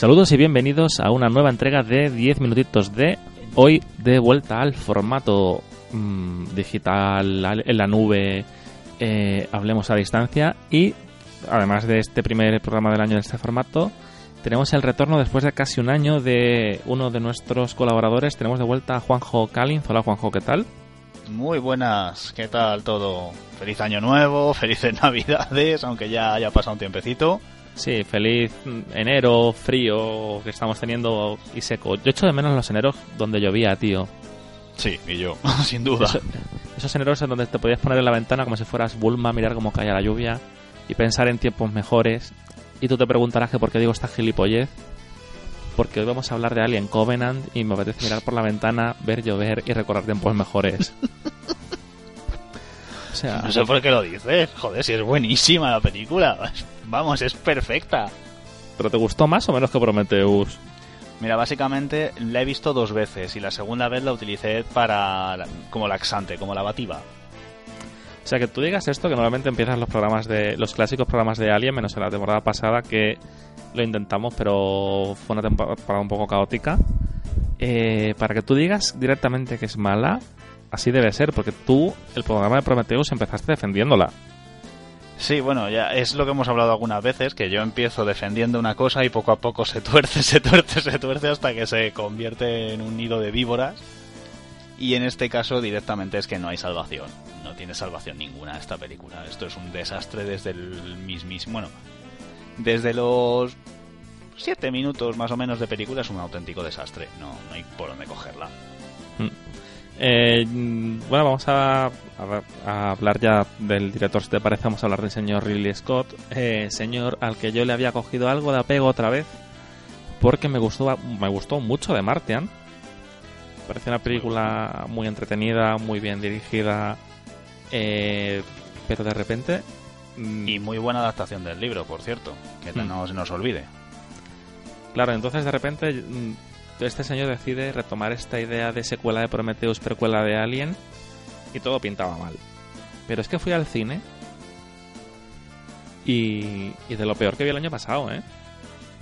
Saludos y bienvenidos a una nueva entrega de 10 minutitos de hoy de vuelta al formato mm, digital en la nube, eh, hablemos a distancia y además de este primer programa del año en este formato, tenemos el retorno después de casi un año de uno de nuestros colaboradores. Tenemos de vuelta a Juanjo Calins. Hola Juanjo, ¿qué tal? Muy buenas, ¿qué tal todo? Feliz año nuevo, felices navidades, aunque ya haya pasado un tiempecito. Sí, feliz enero, frío que estamos teniendo y seco. Yo echo de menos los eneros donde llovía, tío. Sí, y yo, sin duda. esos eneros en donde te podías poner en la ventana como si fueras Bulma, mirar cómo caía la lluvia y pensar en tiempos mejores. Y tú te preguntarás que por qué digo esta gilipollez. Porque hoy vamos a hablar de Alien Covenant y me apetece mirar por la ventana, ver llover y recordar tiempos mejores. o sea, no sé por qué lo dices. Joder, si es buenísima la película. Vamos, es perfecta. ¿Pero te gustó más o menos que Prometheus? Mira, básicamente la he visto dos veces y la segunda vez la utilicé para como laxante, como lavativa. O sea, que tú digas esto, que normalmente empiezan los programas de los clásicos programas de Alien, menos en la temporada pasada que lo intentamos, pero fue una temporada un poco caótica. Eh, para que tú digas directamente que es mala, así debe ser, porque tú el programa de Prometheus empezaste defendiéndola. Sí, bueno, ya es lo que hemos hablado algunas veces, que yo empiezo defendiendo una cosa y poco a poco se tuerce, se tuerce, se tuerce hasta que se convierte en un nido de víboras. Y en este caso directamente es que no hay salvación. No tiene salvación ninguna esta película. Esto es un desastre desde el mismísimo... Bueno, desde los siete minutos más o menos de película es un auténtico desastre. No, no hay por dónde cogerla. Mm. Eh, bueno, vamos a, hablar ya del director, si te parece, vamos a hablar del señor Ridley Scott, eh, señor al que yo le había cogido algo de apego otra vez, porque me gustó, me gustó mucho de Martian. Parece una película muy entretenida, muy bien dirigida, eh, pero de repente... Mm, y muy buena adaptación del libro, por cierto, que mm. no se nos olvide. Claro, entonces de repente mm, este señor decide retomar esta idea de secuela de Prometheus, precuela de Alien, y todo pintaba mal. Pero es que fui al cine y, y de lo peor que vi el año pasado, ¿eh?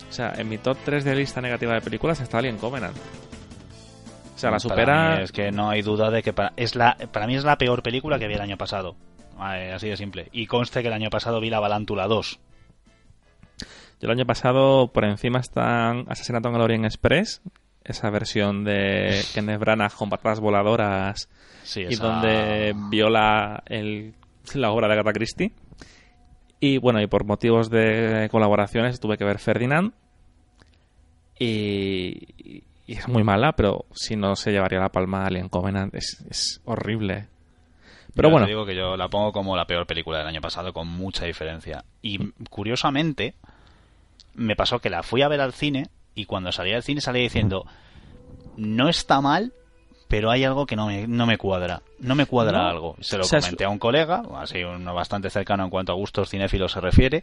O sea, en mi top 3 de lista negativa de películas está Alien Covenant. O sea, la supera. es que no hay duda de que para, es la, para mí es la peor película que vi el año pasado. Así de simple. Y conste que el año pasado vi La Balántula 2. Yo el año pasado por encima están Asesinato en el Orient Express, esa versión de Kenneth Branagh con patadas voladoras y donde viola el, la obra de Agatha Christie. Y bueno, y por motivos de colaboraciones tuve que ver Ferdinand. Y, es muy mala, pero si no se llevaría la palma Alien Covenant, es, es horrible. Pero bueno. Te digo que yo la pongo como la peor película del año pasado, con mucha diferencia. Y curiosamente, me pasó que la fui a ver al cine y cuando salía del cine salía diciendo, no está mal, pero hay algo que no me, no me cuadra. No me cuadra algo. Se lo comenté a un colega, así uno bastante cercano en cuanto a gustos cinéfilos se refiere,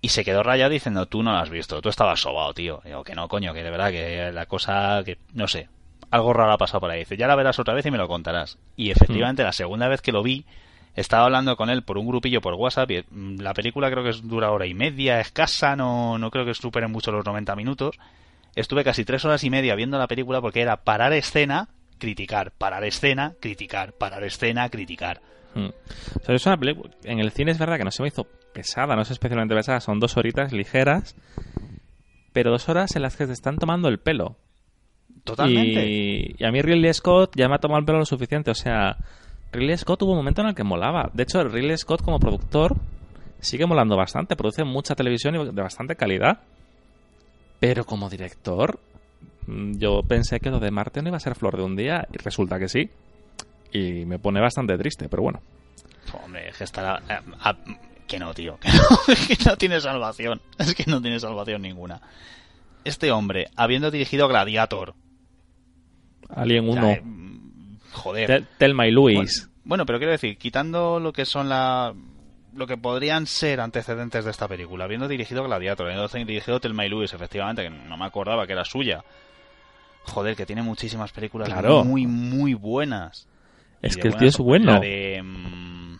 y se quedó rayado diciendo, tú no lo has visto, tú estabas sobado, tío. digo, que no, coño, que de verdad, que la cosa, que no sé, algo raro ha pasado por ahí. Dice, ya la verás otra vez y me lo contarás. Y efectivamente, mm. la segunda vez que lo vi, estaba hablando con él por un grupillo por WhatsApp. Y mm, la película creo que dura hora y media, escasa, no, no creo que supere mucho los 90 minutos. Estuve casi tres horas y media viendo la película porque era parar escena, criticar, parar escena, criticar, parar escena, criticar. Hmm. es una película. En el cine es verdad que no se me hizo pesada, no es especialmente pesada, son dos horitas ligeras, pero dos horas en las que te están tomando el pelo. Totalmente. Y, y a mí Ridley Scott ya me ha tomado el pelo lo suficiente, o sea, Ridley Scott hubo un momento en el que molaba. De hecho, Ridley Scott como productor sigue molando bastante, produce mucha televisión y de bastante calidad. Pero como director, mm, yo pensé que lo de Marte no iba a ser flor de un día y resulta que sí. Y me pone bastante triste, pero bueno. Hombre, es que estará... Eh, que no, tío. Que no, que no tiene salvación. Es que no tiene salvación ninguna. Este hombre, habiendo dirigido Gladiator. Alien 1. Joder. Telma y Luis. bueno, pero quiero decir, quitando lo que son la lo que podrían ser antecedentes de esta película, habiendo dirigido Gladiator, habiendo dirigido Telma y Lewis, efectivamente, que no me acordaba que era suya. Joder, que tiene muchísimas películas muy, muy buenas. Es que el tío es bueno. de, mm,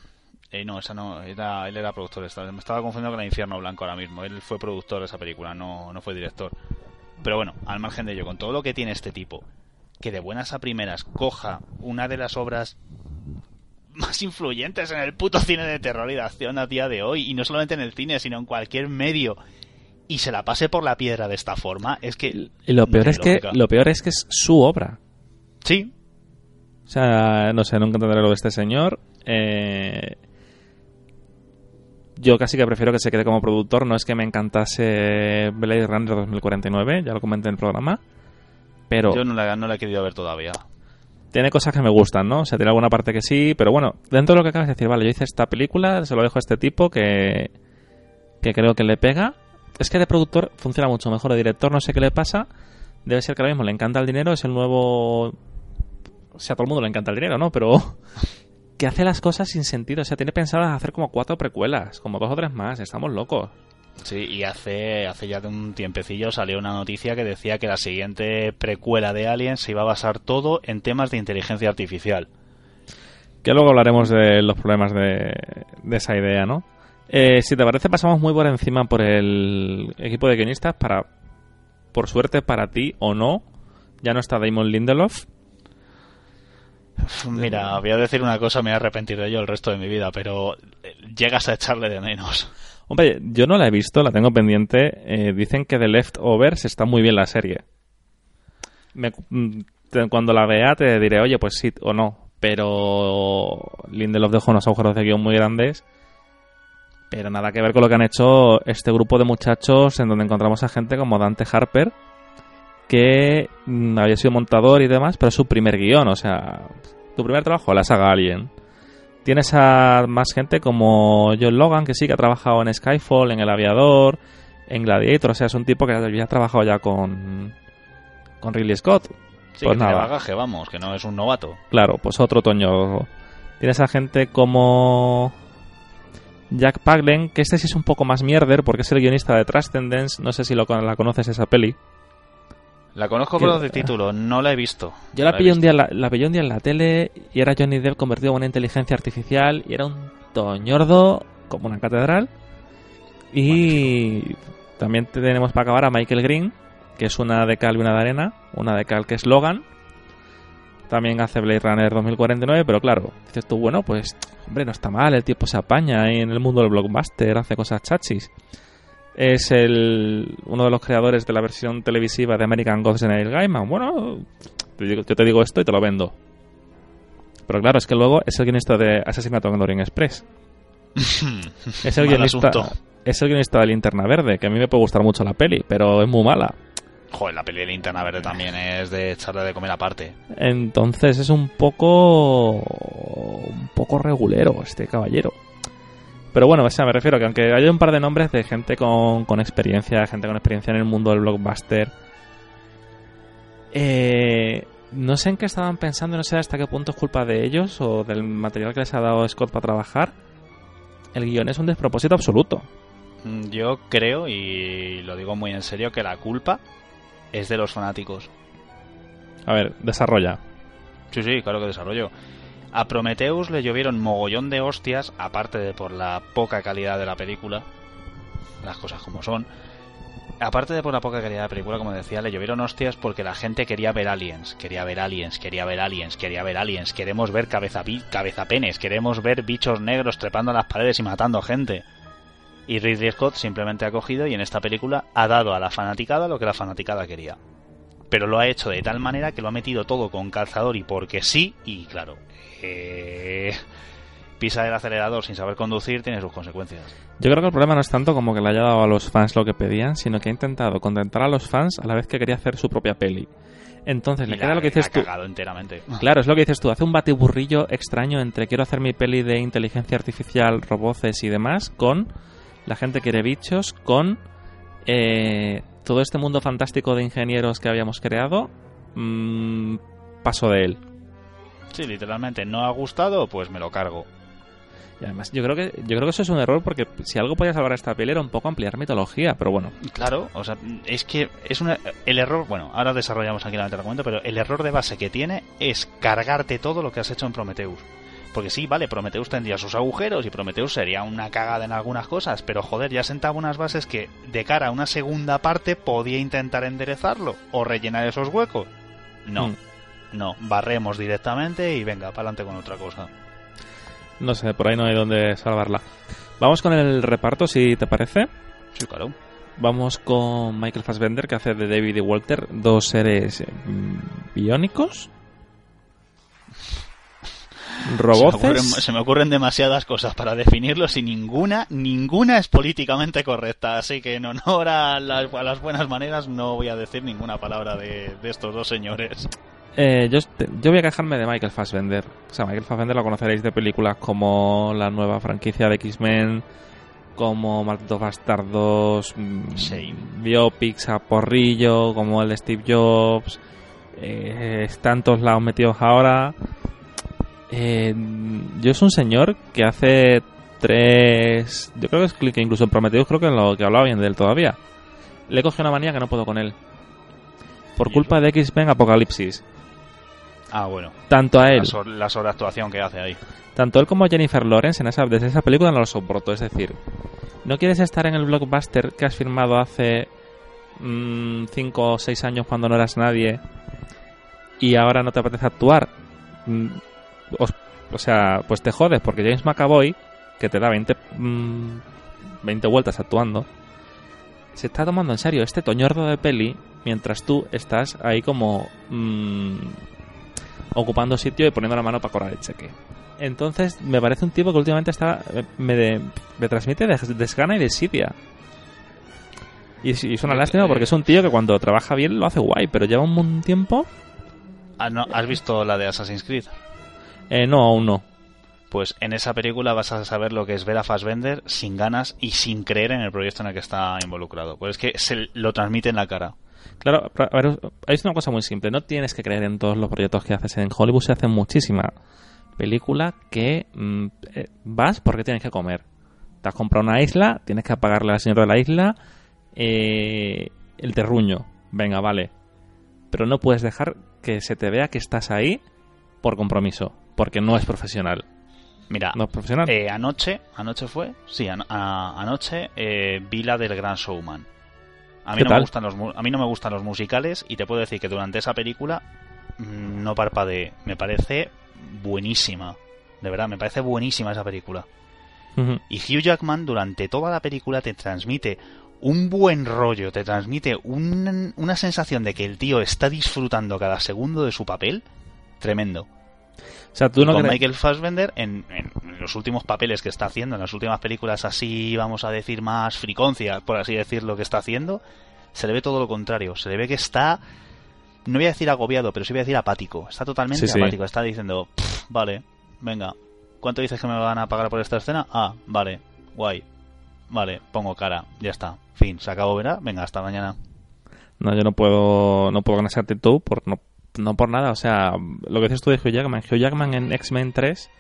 Eh, no, esa no, era, él era productor. Me estaba confundiendo con el Infierno Blanco ahora mismo. Él fue productor de esa película, no, no fue director. Pero bueno, al margen de ello, con todo lo que tiene este tipo, que de buenas a primeras coja una de las obras más influyentes en el puto cine de terror y de acción a día de hoy, y no solamente en el cine, sino en cualquier medio, y se la pase por la piedra de esta forma, es que... Y lo peor, es que, lo peor es que es su obra. Sí. O sea, no sé, nunca entenderé lo de este señor. Eh, yo casi que prefiero que se quede como productor. No es que me encantase Blade Runner 2049, ya lo comenté en el programa. Pero. Yo no la, no la he querido ver todavía. Tiene cosas que me gustan, ¿no? O sea, tiene alguna parte que sí, pero bueno, dentro de lo que acabas de decir, vale, yo hice esta película, se lo dejo a este tipo que. que creo que le pega. Es que de productor funciona mucho mejor. De director no sé qué le pasa. Debe ser que ahora mismo le encanta el dinero, es el nuevo. O sea, a todo el mundo le encanta el dinero, ¿no? Pero que hace las cosas sin sentido. O sea, tiene pensadas hacer como cuatro precuelas, como dos o tres más. Estamos locos. Sí, y hace, hace ya de un tiempecillo salió una noticia que decía que la siguiente precuela de Alien se iba a basar todo en temas de inteligencia artificial. Que luego hablaremos de los problemas de, esa idea, ¿no? Eh, si te parece, pasamos muy por encima por el equipo de guionistas para, por suerte para ti o no, ya no está Damon Lindelof, Mira, voy a decir una cosa, me voy a arrepentir de ello el resto de mi vida, pero eh, llegas a echarle de menos. Hombre, yo no la he visto, la tengo pendiente. Eh, dicen que de Leftovers está muy bien la serie. Mm, cuando la vea te diré, oye, pues sí o no. Pero Lindelof dejó unos agujeros de guion muy grandes. Pero nada que ver con lo que han hecho este grupo de muchachos en donde encontramos a gente como Dante Harper, que mm, había sido montador y demás, pero es su primer guion, o sea, tu primer trabajo, la saga Alien. Tienes a más gente como John Logan, que sí que ha trabajado en Skyfall, en El Aviador, en Gladiator, o sea, es un tipo que había trabajado ya con, con Ridley Scott. Sí, pues nada. bagaje, vamos, que no es un novato. Claro, pues otro otoño. Tienes a gente como Jack Paglen, que este sí es un poco más mierder porque es el guionista de Transcendence, no sé si lo, la conoces esa peli. La conozco por de título, no la he visto. Yo la, pillé un día, la, pillé un día en la tele y era Johnny Depp convertido en una inteligencia artificial y era un toñordo como una catedral. Y también tenemos para acabar a Michael Green, que es una de cal y una de arena, una de cal que es Logan. También hace Blade Runner 2049, pero claro, dices tú, bueno, pues, hombre, no está mal, el tiempo se apaña en el mundo del blockbuster, hace cosas chachis es el, uno de los creadores de la versión televisiva de American Gods Neil Gaiman. Bueno, yo te digo esto y te lo vendo. Pero claro, es que luego es el guionista de Asesinato en Orient Express. es el guionista, es el guionista de Linterna Verde, que a mí me puede gustar mucho la peli, pero es muy mala. Joder, la peli de Linterna Verde también es de echarle de comer aparte. Entonces es un poco un poco regulero este caballero. Pero bueno, o sea, me refiero que aunque haya un par de nombres de gente con, con experiencia, gente con experiencia en el mundo del blockbuster, eh, no sé en qué estaban pensando, no sé hasta qué punto es culpa de ellos o del material que les ha dado Scott para trabajar. El guion es un despropósito absoluto. Mm, yo creo, y lo digo muy en serio, que la culpa es de los fanáticos. A ver, desarrolla. Sí, sí, claro que desarrollo. A Prometheus le llovieron mogollón de hostias, aparte de por la poca calidad de la película, las cosas como son. Aparte de por la poca calidad de la película, como decía, le llovieron hostias porque la gente quería ver aliens, quería ver aliens, quería ver aliens, quería ver aliens, queremos ver cabeza, cabezapenes, queremos ver bichos negros trepando a las paredes y matando gente. Y Ridley Scott simplemente ha cogido y en esta película ha dado a la fanaticada lo que la fanaticada quería. Pero lo ha hecho de tal manera que lo ha metido todo con calzador y porque sí, y claro, pisa el acelerador sin saber conducir tiene sus consecuencias. Yo creo que el problema no es tanto como que le haya dado a los fans lo que pedían, sino que ha intentado contentar a los fans a la vez que quería hacer su propia peli. Entonces le queda lo que dices tú. enteramente. Claro, es lo que dices tú. Hace un batiburrillo extraño entre quiero hacer mi peli de inteligencia artificial, roboces y demás, con la gente quiere bichos, con eh, todo este mundo fantástico de ingenieros que habíamos creado. Mm, paso de él. Sí, literalmente, no ha gustado, pues me lo cargo. Y además, yo creo que yo creo que eso es un error porque si algo podía salvar a esta peli era un poco ampliar mitología, pero bueno. Claro, o sea, es que es una, el error, bueno, ahora desarrollamos aquí la argumento, pero el error de base que tiene es cargarte todo lo que has hecho en Prometheus. Porque sí, vale, Prometheus tendría sus agujeros y Prometheus sería una cagada en algunas cosas, pero joder, ya sentaba unas bases que de cara a una segunda parte podía intentar enderezarlo o rellenar esos huecos. No, Mm. no, barremos directamente y venga, para adelante con otra cosa. No sé, por ahí no hay donde salvarla. Vamos con el reparto, si te parece. Sí, claro. Vamos con Michael Fassbender, que hace de David y Walter, dos seres mm, biónicos. Se me, ocurren, Roboces. se me ocurren demasiadas cosas para definirlos y ninguna, ninguna es políticamente correcta. Así que en honor a las, a las buenas maneras no voy a decir ninguna palabra de, de estos dos señores. Eh, yo, yo voy a quejarme de Michael Fassbender. O sea, Michael Fassbender lo conoceréis de películas como la nueva franquicia de X-Men, como Malditos Bastardos, mm, Sí. biopics a porrillo, como el de Steve Jobs. Eh, todos lados metidos ahora. Eh, yo es un señor que hace tres... Yo creo que es que incluso en Prometheus creo que lo que hablaba bien de él todavía. Le cogido una manía que no puedo con él. Por ¿Y culpa de X-Men Apocalipsis. Ah, bueno. Tanto a él, La, la sobreactuación que hace ahí. tanto él como Jennifer Lawrence en esa, desde esa película no lo soporto. Es decir, no quieres estar en el blockbuster que has firmado hace 5 o 6 años cuando no eras nadie y ahora no te apetece actuar. O sea, pues te jodes porque James McAvoy, que te da 20, mm, 20 vueltas actuando, se está tomando en serio este toñordo de peli mientras tú estás ahí como mm, ocupando sitio y poniendo la mano para cobrar el cheque. Entonces, me parece un tipo que últimamente está me, de- me transmite des- desgana y desidia. Y, y es una lástima porque es un tío que cuando trabaja bien lo hace guay, pero lleva un, un tiempo. Ah, ¿Has visto la de Assassin's Creed? Eh, no, aún no. Pues en esa película vas a saber lo que es ver a Fassbender sin ganas y sin creer en el proyecto en el que está involucrado. Pues es que se lo transmite en la cara. Claro, a ver, es una cosa muy simple. No tienes que creer en todos los proyectos que haces. En Hollywood se hacen muchísima película que mm, eh, vas porque tienes que comer. Te has comprado una isla, tienes que pagarle al señor de la isla eh, el terruño. Venga, vale. Pero no puedes dejar que se te vea que estás ahí por compromiso, porque no es profesional. Mira, No es profesional. eh, anoche, anoche fue, sí, an- anoche eh, vi la del Gran Showman. A mí, ¿Qué no tal? me gustan los, a mí no me gustan los musicales y te puedo decir que durante esa película mm, no parpadeé. Me parece buenísima. De verdad, me parece buenísima esa película. Y Hugh Jackman durante toda la película te transmite un buen rollo, te transmite un- una sensación de que el tío está disfrutando cada segundo de su papel. Tremendo. O sea, tú no con crees... Michael Fassbender, en, en los últimos papeles que está haciendo, en las últimas películas así, vamos a decir, más friconcias, por así decir, lo que está haciendo, se le ve todo lo contrario. Se le ve que está, no voy a decir agobiado, pero sí voy a decir apático. Está totalmente Sí, sí. apático. Está diciendo, "Pff, vale, venga, ¿cuánto dices que me van a pagar por esta escena? Ah, vale, guay. Vale, pongo cara, ya está. Fin, se acabó, ¿verdad? Venga, hasta mañana. No, yo no puedo, no puedo esa actitud por, no, no por nada. O sea, lo que dices tú de Hugh Jackman. Hugh Jackman en X-Men 3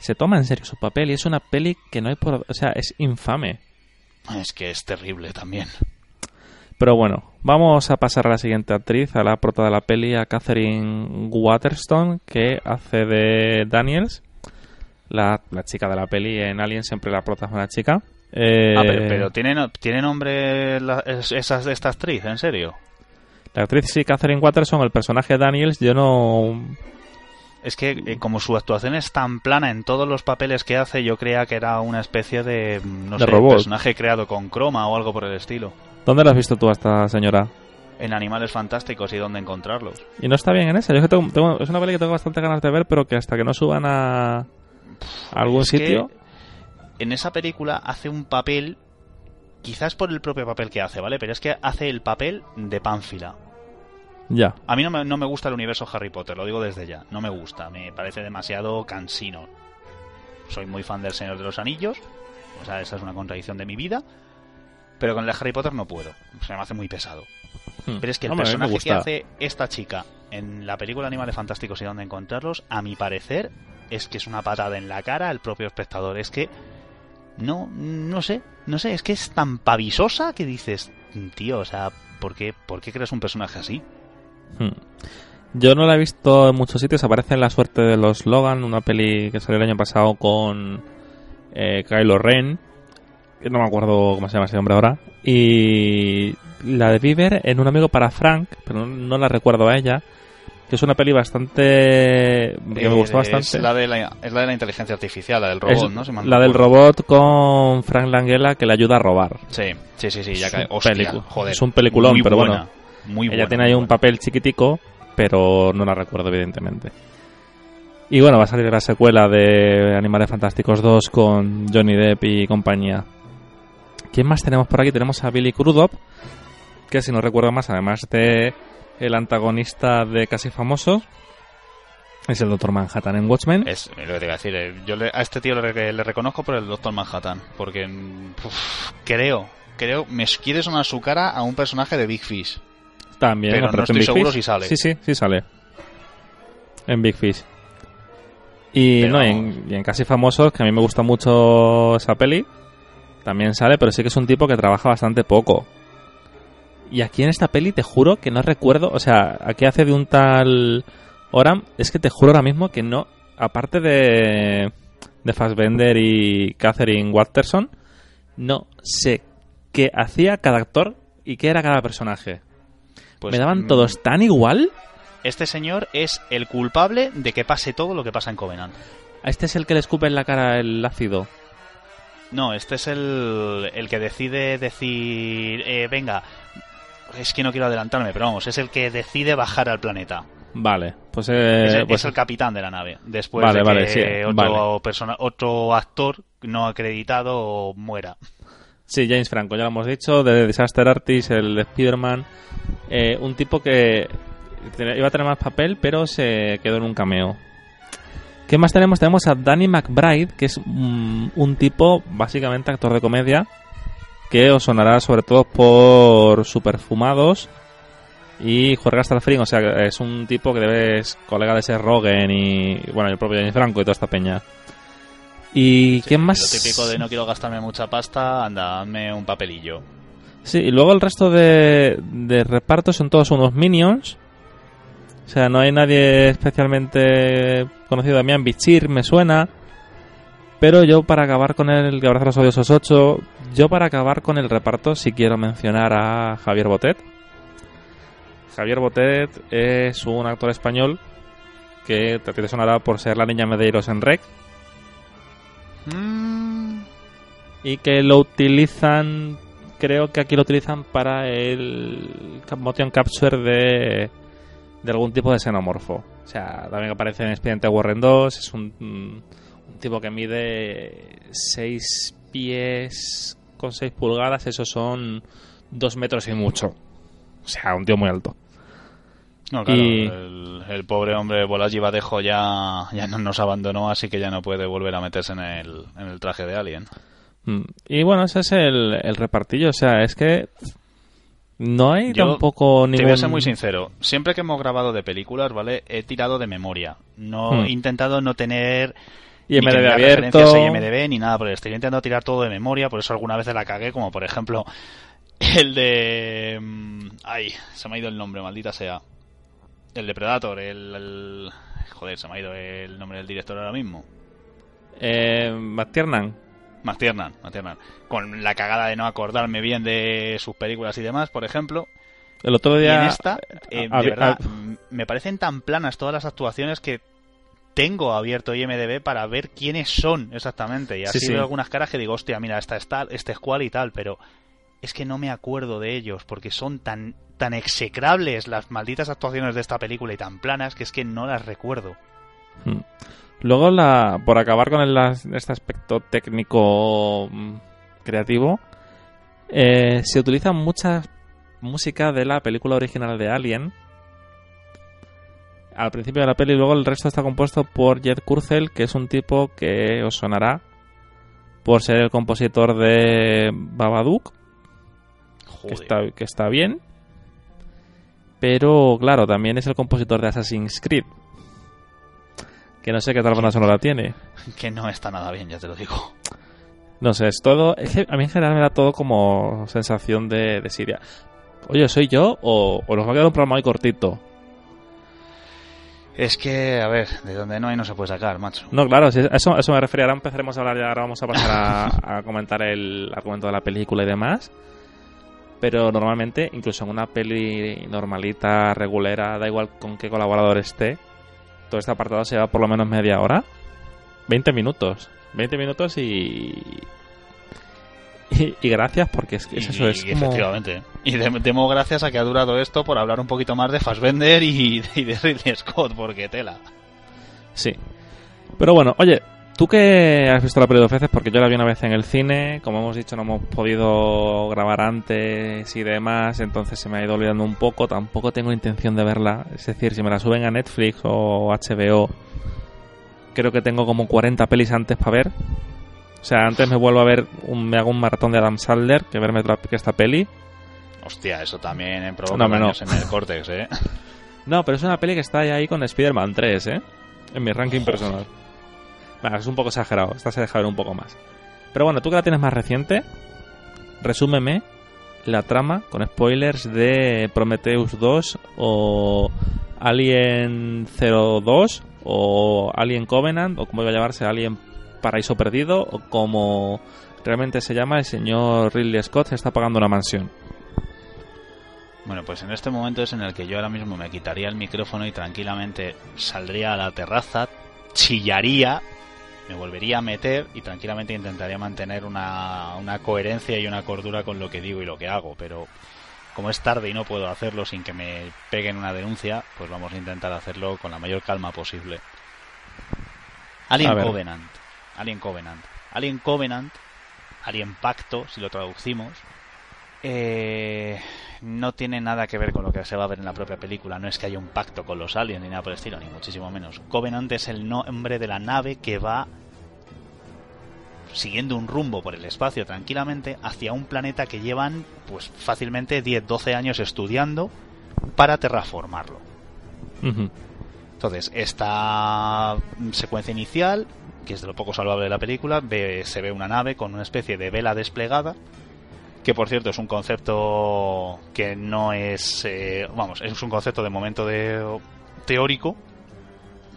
se toma en serio su papel y es una peli que no hay por... O sea, es infame. Es que es terrible también. Pero bueno, vamos a pasar a la siguiente actriz, a la prota de la peli, a Catherine Waterstone, que hace de Daniels, la, la chica de la peli. En Alien siempre la prota es una chica. Eh, Ah, pero, pero ¿tiene, ¿tiene nombre la- es- esta actriz? ¿En serio? La actriz sí, Catherine Waterstone, el personaje de Daniels, yo no... Es que eh, como su actuación es tan plana en todos los papeles que hace, yo creía que era una especie de, mm, no De sé, robot. personaje creado con croma o algo por el estilo. ¿Dónde la has visto tú a esta señora? En Animales Fantásticos y dónde encontrarlos. Y no está bien en esa. Yo es que tengo- tengo- es una peli que tengo bastante ganas de ver, pero que hasta que no suban a, a algún Es que sitio... en esa película hace un papel, quizás por el propio papel que hace, ¿vale? Pero es que hace el papel de Pánfila. Ya. A mí no me, no me gusta el universo Harry Potter, lo digo desde ya. No me gusta, me parece demasiado cansino. Soy muy fan del Señor de los Anillos, o sea, esa es una contradicción de mi vida. Pero con el de Harry Potter no puedo, o sea, me hace muy pesado. Pero es que el Hombre, personaje que hace esta chica en la película Animales Fantásticos y dónde encontrarlos, a mi parecer, es que es una patada en la cara al propio espectador. Es que no, no sé, no sé, es que es tan pavisosa que dices, tío, o sea, ¿por qué, ¿por qué creas un personaje así? Hmm. Yo no la he visto en muchos sitios. Aparece en La Suerte de los Logan, una peli que salió el año pasado con eh, Kylo Ren. Que no me acuerdo cómo se llama ese hombre ahora. Y la de Bieber en Un amigo para Frank, pero no, no la recuerdo a ella. Que es una peli bastante. que me gustó Eh, bastante. Es la, de la, es la de la inteligencia artificial, la del robot, Es ¿no? Mal la del robot con Frank Langella que le ayuda a robar. Sí, sí, sí, sí, ya Es cae. Hostia, joder. es un peliculón, pero buena, bueno. Muy Ella tiene ahí un papel chiquitico, pero no la recuerdo, evidentemente. Y bueno, va a salir la secuela de Animales Fantásticos 2 con Johnny Depp y compañía. ¿Quién más tenemos por aquí? Tenemos a Billy Crudup, que si no recuerdo más, además de el antagonista de Casi Famosos, es el Doctor Manhattan en Watchmen. Es lo que te iba a decir. eh, Yo le- a este tío le, re- le reconozco por el Doctor Manhattan. Porque mm, uf, creo, creo, me quiere sonar su cara a un personaje de Big Fish. También pero no aparece en estoy Big seguro Fish. si sale. Sí, sí, sí sale. En Big Fish. Y Pero- no, y en, y en Casi Famosos, que a mí me gusta mucho esa peli, también sale, pero sí que es un tipo que trabaja bastante poco. Y aquí en esta peli te juro que no recuerdo, o sea, aquí hace de un tal Oram, es que te juro ahora mismo que no, aparte de, de Fassbender y Catherine Watterson, no sé qué hacía cada actor y qué era cada personaje. Pues, Me daban mm, todos tan igual. Este señor es el culpable de que pase todo lo que pasa en Covenant. Este es el que le escupe en la cara el ácido. No, este es el, el que decide decir, eh, venga, es que no quiero adelantarme, pero vamos, es el que decide bajar al planeta. Vale, pues, eh, es, el, pues es el capitán de la nave. Después Vale, de que vale, sí, otro, vale. persona, otro actor no acreditado muera. Sí, James Franco, ya lo hemos dicho, de Disaster Artist, el de Spider-Man, eh, un tipo que iba a tener más papel, pero se quedó en un cameo. ¿Qué más tenemos? Tenemos a Danny McBride, que es mm, un tipo, básicamente actor de comedia, que os sonará sobre todo por Superfumados y Jorge Fring, o sea, es un tipo que debe es colega de ser Rogen y, bueno, el propio James Franco y toda esta peña. ¿Y quién más? Lo típico de no quiero gastarme mucha pasta, anda, hazme un papelillo. Sí, y luego el resto de, de reparto son todos unos minions. O sea, no hay nadie especialmente conocido. Damián Bichir me suena. Pero yo para acabar con el que abraza los odiosos 8, yo para acabar con el reparto sí quiero mencionar a Javier Botet. Javier Botet es un actor español que te, te sonará por ser la niña Medeiros en Rec Y que lo utilizan creo que aquí lo utilizan para el motion capture de, de algún tipo de xenomorfo. O sea también aparece en Expediente Warren 2 es un, un tipo que mide 6 pies con 6 pulgadas esos son 2 metros y mucho. O sea un tío muy alto No, claro, Y- el, el pobre hombre Bolaji Badejo ya, ya no nos abandonó, así que ya no puede volver a meterse en el, en el traje de Alien. Mm. y bueno ese es el, el repartillo o sea es que no hay Yo tampoco ningún Te voy a ser muy sincero. Siempre que hemos grabado de películas, ¿vale? He tirado de memoria. No Hmm. he intentado no tener y MDB abierto referencias IMDb ni nada por el estilo. He intentado tirar todo de memoria, por eso alguna vez la cagué, como por ejemplo el de... mm, Ay, se me ha ido el nombre, maldita sea. El de Predator, el... el- Joder, se me ha ido el nombre del director ahora mismo. eh, McTiernan McTiernan, McTiernan. Con la cagada de no acordarme bien de sus películas y demás, por ejemplo. El otro Y día. en esta, eh, a- de verdad, me parecen tan planas todas las actuaciones que tengo abierto IMDB para ver quiénes son exactamente. Y Sí, así sí. veo algunas caras que digo, hostia, mira, esta es tal, este es cual y tal, pero es que no me acuerdo de ellos porque son tan, tan execrables las malditas actuaciones de esta película y tan planas que es que no las recuerdo. Mm. Luego, la, por acabar con este aspecto técnico mm, creativo, eh, se utiliza mucha música de la película original de Alien. Al principio de la peli, y luego el resto está compuesto por Jed Kurzel, que es un tipo que os sonará por ser el compositor de Babadook, que está, que está bien. Pero, claro, también es el compositor de Assassin's Creed. Que no sé qué tal banda sonora tiene. Que no está nada bien, ya te lo digo. No sé, es todo. Es que a mí en general me da todo como sensación de, de Siria. Oye, ¿soy yo o, o nos va a quedar un programa muy cortito? Es que, a ver, de donde no hay no se puede sacar, macho. No, claro, si eso, eso me refería. Ahora empezaremos a hablar y ahora vamos a pasar a, a comentar el argumento de la película y demás. Pero normalmente, incluso en una peli normalita, regulera, da igual con qué colaborador esté, todo este apartado se lleva por lo menos media hora. 20 minutos. 20 minutos y. Y, y gracias, porque es, Y- eso, es y como- efectivamente. Y de- demos gracias a que ha durado esto por hablar un poquito más de Fassbender y, y de Ridley Scott, porque tela. Sí. Pero bueno, oye, tú que has visto la peli dos veces, porque yo la vi una vez en el cine, como hemos dicho, no hemos podido grabar antes y demás, entonces se me ha ido olvidando un poco, tampoco tengo intención de verla. Es decir, si me la suben a Netflix o HBO, creo que tengo como 40 pelis antes para ver. O sea, antes me vuelvo a ver, un, me hago un maratón de Adam Sandler que verme otra- que esta peli. Hostia, eso también en provoca No, no. en el córtex, ¿eh? No, pero es una peli que está ahí con Spider-Man 3, ¿eh? En mi ranking personal. Bueno, es un poco exagerado. Esta se deja ver un poco más. Pero bueno, tú que la tienes más reciente, resúmeme la trama con spoilers de Prometheus 2 o Alien 02 o Alien Covenant o como iba a llamarse Alien Paraíso Perdido o como realmente se llama el señor Ridley Scott se está pagando una mansión. Bueno, pues en este momento es en el que yo ahora mismo me quitaría el micrófono y tranquilamente saldría a la terraza, chillaría, me volvería a meter y tranquilamente intentaría mantener una, una coherencia y una cordura con lo que digo y lo que hago. Pero como es tarde y no puedo hacerlo sin que me peguen una denuncia, pues vamos a intentar hacerlo con la mayor calma posible. Alien. Covenant. Alien Covenant. Alien Covenant. Alien Pacto, si lo traducimos. Eh, no tiene nada que ver con lo que se va a ver en la propia película. No es que haya un pacto con los aliens ni nada por el estilo, ni muchísimo menos. Covenant es el nombre de la nave que va siguiendo un rumbo por el espacio tranquilamente hacia un planeta que llevan pues fácilmente 10-12 años estudiando para terraformarlo. Entonces, esta secuencia inicial, que es de lo poco salvable de la película, ve- se ve una nave con una especie de vela desplegada, que por cierto es un concepto que no es, eh, vamos, es un concepto de momento de, teórico,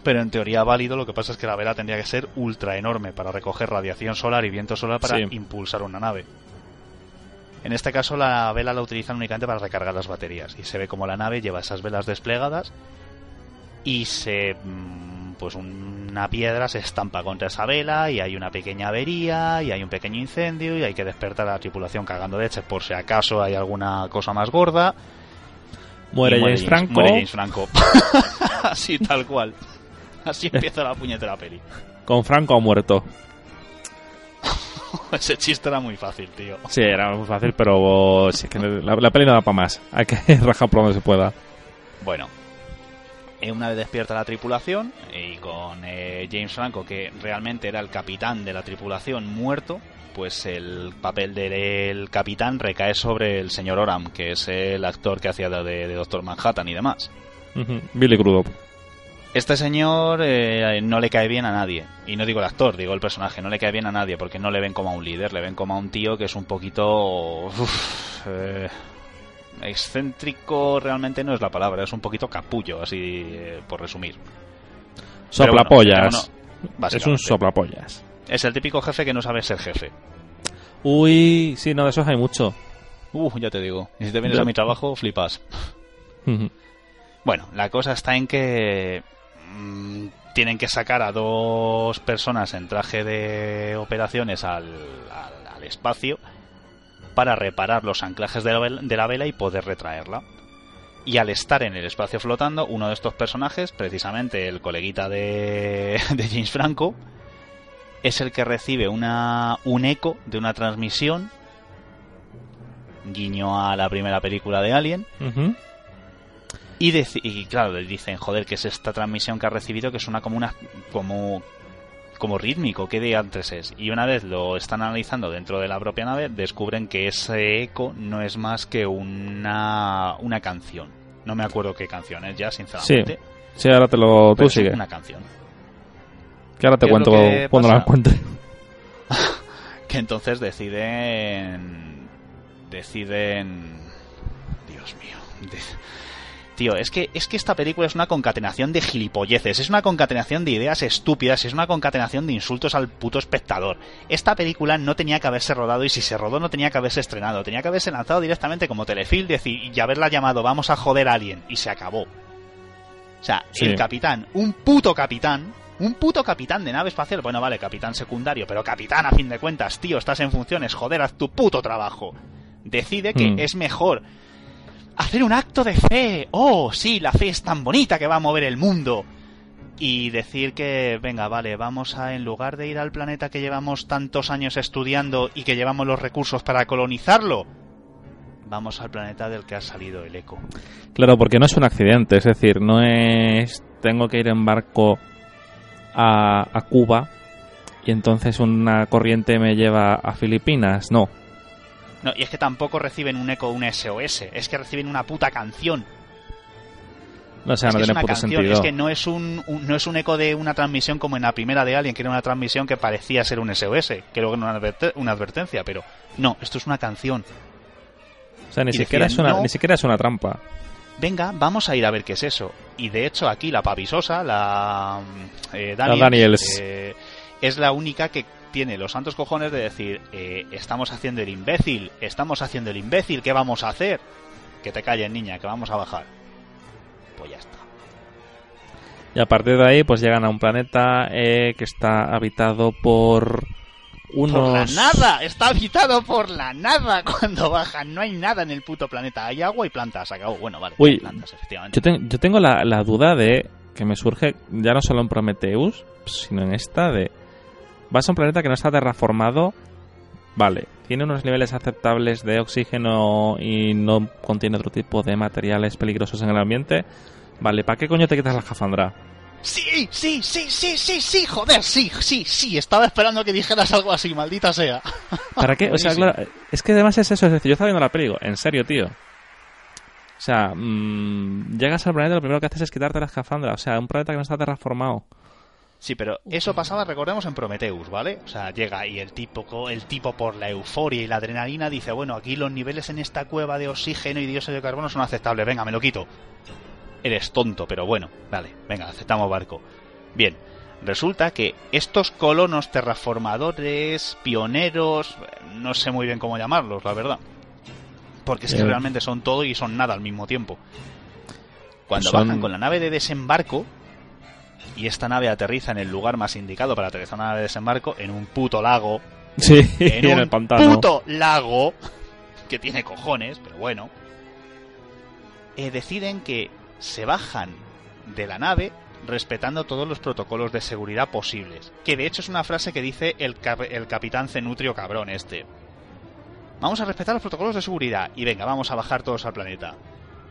pero en teoría válido, lo que pasa es que la vela tendría que ser ultra enorme para recoger radiación solar y viento solar para Sí. impulsar una nave. En este caso la vela la utilizan únicamente para recargar las baterías y se ve como la nave lleva esas velas desplegadas y se mm, pues una piedra se estampa contra esa vela y hay una pequeña avería y hay un pequeño incendio y hay que despertar a la tripulación cagando leches por si acaso hay alguna cosa más gorda Muere Y James Franco. muere James Franco así tal cual así empieza la puñetera peli Con Franco ha muerto. ese chiste era muy fácil tío Sí, era muy fácil, pero sí, es que la, la peli no da para más. Hay que rajar por donde se pueda. Bueno, eh, una vez despierta la tripulación y con eh, James Franco, que realmente era el capitán de la tripulación muerto, pues el papel del capitán recae sobre el señor Oram, que es el actor que hacía de, de Doctor Manhattan y demás. Billy Crudup. Este señor eh, no le cae bien a nadie. Y no digo el actor, digo el personaje. No le cae bien a nadie porque no le ven como a un líder, le ven como a un tío que es un poquito... uf, eh, excéntrico realmente no es la palabra, es un poquito capullo, así eh, por resumir. Bueno, Soplapollas. no, es un soplapollas. Es el típico jefe que no sabe ser jefe. Uy, sí, no, de esos hay mucho. Uh, ya te digo. Y si te vienes a mi trabajo, flipas. Bueno, la cosa está en que mm, tienen que sacar a dos personas en traje de operaciones al, al- al espacio para reparar los anclajes de la, vel- de la vela y poder retraerla. Y al estar en el espacio flotando, uno de estos personajes, precisamente el coleguita de, de James Franco, es el que recibe una, un eco de una transmisión, guiño a la primera película de Alien, y, deci- y claro, le dicen, joder, que es esta transmisión que ha recibido que suena como una como como rítmico, ¿qué de antes es? Y una vez lo están analizando dentro de la propia nave, descubren que ese eco no es más que una, una canción. No me acuerdo qué canción es ya, sinceramente. Sí, ahora te lo... Tú es sigue. una canción. Que ahora te ¿Qué es cuento cuando la encuentre. Que entonces deciden... Deciden... Dios mío. de- Tío, es que, es que esta película es una concatenación de gilipolleces, es una concatenación de ideas estúpidas, es una concatenación de insultos al puto espectador. Esta película no tenía que haberse rodado y si se rodó no tenía que haberse estrenado, tenía que haberse lanzado directamente como telefilm y haberla llamado Vamos a joder a alguien y se acabó. O sea, el capitán, un puto capitán, un puto capitán de nave espacial, bueno, vale, capitán secundario, pero capitán a fin de cuentas, tío, estás en funciones, joder, haz tu puto trabajo. Decide que hmm. es mejor hacer un acto de fe. Oh, sí, la fe es tan bonita que va a mover el mundo. Y decir que, venga, vale, vamos a, en lugar de ir al planeta que llevamos tantos años estudiando y que llevamos los recursos para colonizarlo, vamos al planeta del que ha salido el eco. Claro, porque no es un accidente, es decir, no es tengo que ir en barco a, a Cuba y entonces una corriente me lleva a Filipinas, no no, y es que tampoco reciben un eco un SOS, es que reciben una puta canción. No, o sea, no tiene puto sentido. Es que no es un, no es un eco de una transmisión como en la primera de Alien, que era una transmisión que parecía ser un SOS, que luego era una, advertencia, pero no, esto es una canción. O sea, ni, siquiera, es una, ni siquiera es una trampa. Venga, vamos a ir a ver qué es eso. Y de hecho, aquí la pavisosa, la, eh, Daniels, eh, es la única que tiene los santos cojones de decir, eh, estamos haciendo el imbécil, estamos haciendo el imbécil, ¿qué vamos a hacer? Que te calles, niña, que vamos a bajar. Pues ya está. Y a partir de ahí, pues llegan a un planeta eh, que está habitado por unos... Por la nada, está habitado por la nada cuando bajan. No hay nada en el puto planeta. Hay agua y plantas. Acabó. Bueno, vale. Uy, plantas, efectivamente. Yo, tengo la, la duda de que me surge ya no solo en Prometheus, sino en esta de Vas a un planeta que no está terraformado. Vale, tiene unos niveles aceptables de oxígeno y no contiene otro tipo de materiales peligrosos en el ambiente. Vale, ¿para qué coño te quitas la jafandra? Sí, sí, sí, sí, sí, sí, joder, sí, sí, sí, estaba esperando que dijeras algo así, maldita sea. ¿Para qué? O sea, claro, es que además es eso, es decir, yo estaba viendo la película, en serio, tío. O sea, mmm, llegas al planeta y lo primero que haces es quitarte la escafandra. O sea, un planeta que no está terraformado. Sí, pero eso pasaba, recordemos, en Prometheus, ¿vale? O sea, llega y el tipo, el tipo por la euforia y la adrenalina dice, bueno, aquí los niveles en esta cueva de oxígeno y dióxido de carbono son aceptables, venga, me lo quito. Eres tonto, pero bueno, vale, venga, aceptamos barco. Bien, resulta que estos colonos terraformadores, pioneros, no sé muy bien cómo llamarlos, la verdad. Porque es que realmente son todo y son nada al mismo tiempo. Cuando bajan con la nave de desembarco, y esta nave aterriza en el lugar más indicado para aterrizar una nave de desembarco, en un puto lago. Sí, en, un el pantano. puto lago, que tiene cojones, pero bueno. Eh, deciden que se bajan de la nave respetando todos los protocolos de seguridad posibles. Que de hecho es una frase que dice el, el capitán Cenutrio cabrón este. Vamos a respetar los protocolos de seguridad y venga, vamos a bajar todos al planeta.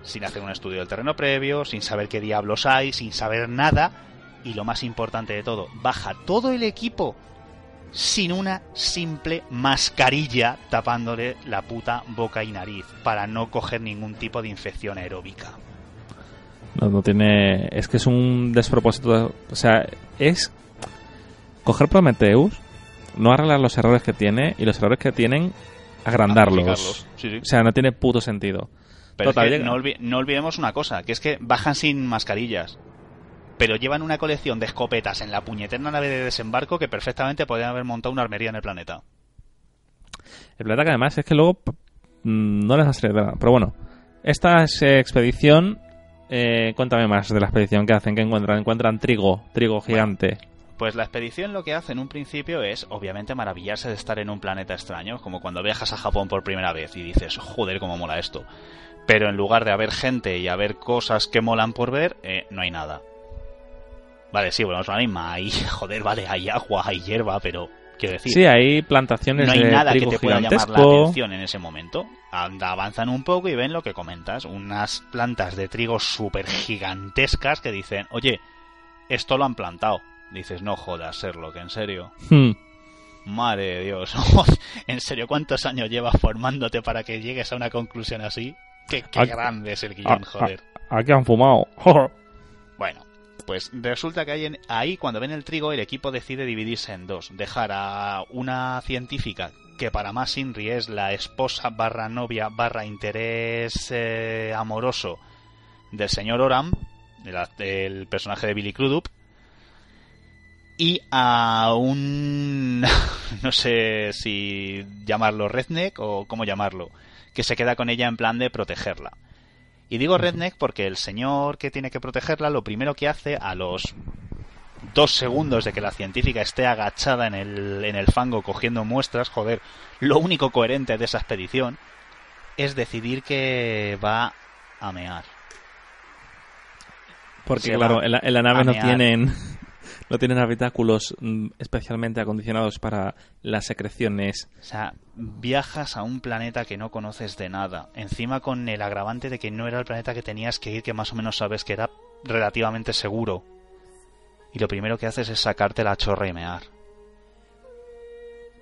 Sin hacer un estudio del terreno previo, sin saber qué diablos hay, sin saber nada, y lo más importante de todo, baja todo el equipo sin una simple mascarilla tapándole la puta boca y nariz para no coger ningún tipo de infección aeróbica. No, no tiene. Es que es un despropósito. O sea, es coger Prometheus, no arreglar los errores que tiene y los errores que tienen, agrandarlos. O sea, no tiene puto sentido. Pero no, no olvidemos una cosa, que es que bajan sin mascarillas pero llevan una colección de escopetas en la puñetera nave de desembarco que perfectamente podrían haber montado una armería en el planeta. El planeta que además es que luego mm, no les salido Pero bueno, esta expedición, eh, cuéntame más de la expedición que hacen, que encuentran. Encuentran trigo, trigo gigante. pues la expedición lo que hace en un principio es, obviamente, maravillarse de estar en un planeta extraño, como cuando viajas a Japón por primera vez y dices, joder, cómo mola esto. Pero en lugar de haber gente y haber cosas que molan por ver, eh, no hay nada. Vale, sí, bueno, misma hay, joder, vale, hay agua, hay hierba, pero quiero decir... Sí, hay plantaciones No hay nada que te pueda llamar la atención en ese momento. avanzan un poco y ven lo que comentas, unas plantas de trigo súper gigantescas que dicen, oye, esto lo han plantado. Dices, no jodas, serlo, que en serio. Hmm. Madre de Dios, en serio, ¿cuántos años llevas formándote para que llegues a una conclusión así? Qué, grande es el guion, joder. Aquí han fumado. bueno, pues resulta que hay ahí, cuando ven el trigo, el equipo decide dividirse en dos. Dejar a una científica, que para más Inri es la esposa barra novia barra interés eh, amoroso del señor Oram, el, personaje de Billy Crudup, y a un no sé si llamarlo redneck o cómo llamarlo, que se queda con ella en plan de protegerla. Y digo redneck porque el señor que tiene que protegerla lo primero que hace a los dos segundos de que la científica esté agachada en el, en el fango cogiendo muestras, joder, lo único coherente de esa expedición es decidir que va a mear. Porque claro, en la, nave no tienen no tienen habitáculos mm, especialmente acondicionados para las secreciones. O sea, viajas a un planeta que no conoces de nada, encima con el agravante de que no era el planeta que tenías que ir, que más o menos sabes que era relativamente seguro. Y lo primero que haces es sacarte la chorra y mear.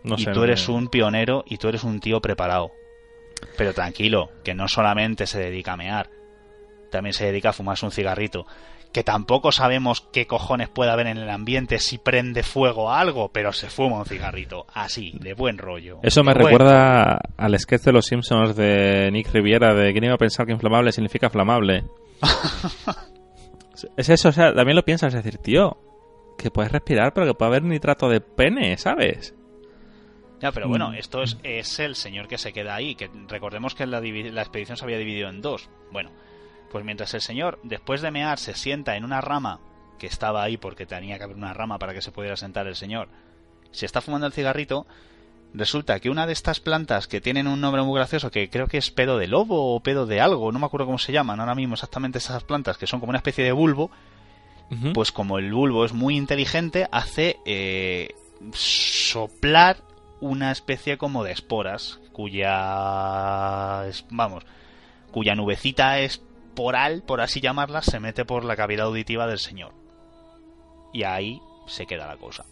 No y tú eres un pionero y tú eres un tío preparado. Pero tranquilo, que no solamente se dedica a mear, también se dedica a fumarse un cigarrito. Que tampoco sabemos qué cojones puede haber en el ambiente si prende fuego a algo, pero se fuma un cigarrito, así, de buen rollo. Eso me recuerda al sketch de los Simpsons de Nick Riviera de quién iba a pensar que inflamable significa flamable. es eso, o sea, también lo piensas, es decir, tío, que puedes respirar, pero que puede haber nitrato de pene, ¿sabes? Ya, pero bueno, mm. esto es, es, el señor que se queda ahí, que recordemos que la, la expedición se había dividido en dos. Bueno, pues mientras el señor, después de mear, se sienta en una rama, que estaba ahí porque tenía que haber una rama para que se pudiera sentar el señor, se está fumando el cigarrito, resulta que una de estas plantas que tienen un nombre muy gracioso, que creo que es pedo de lobo o pedo de algo, no me acuerdo cómo se llaman ahora mismo exactamente esas plantas, que son como una especie de bulbo, pues como el bulbo es muy inteligente, hace eh, soplar una especie como de esporas, cuya... vamos, cuya nubecita esporal, por así llamarla, se mete por la cavidad auditiva del señor. Y ahí se queda la cosa.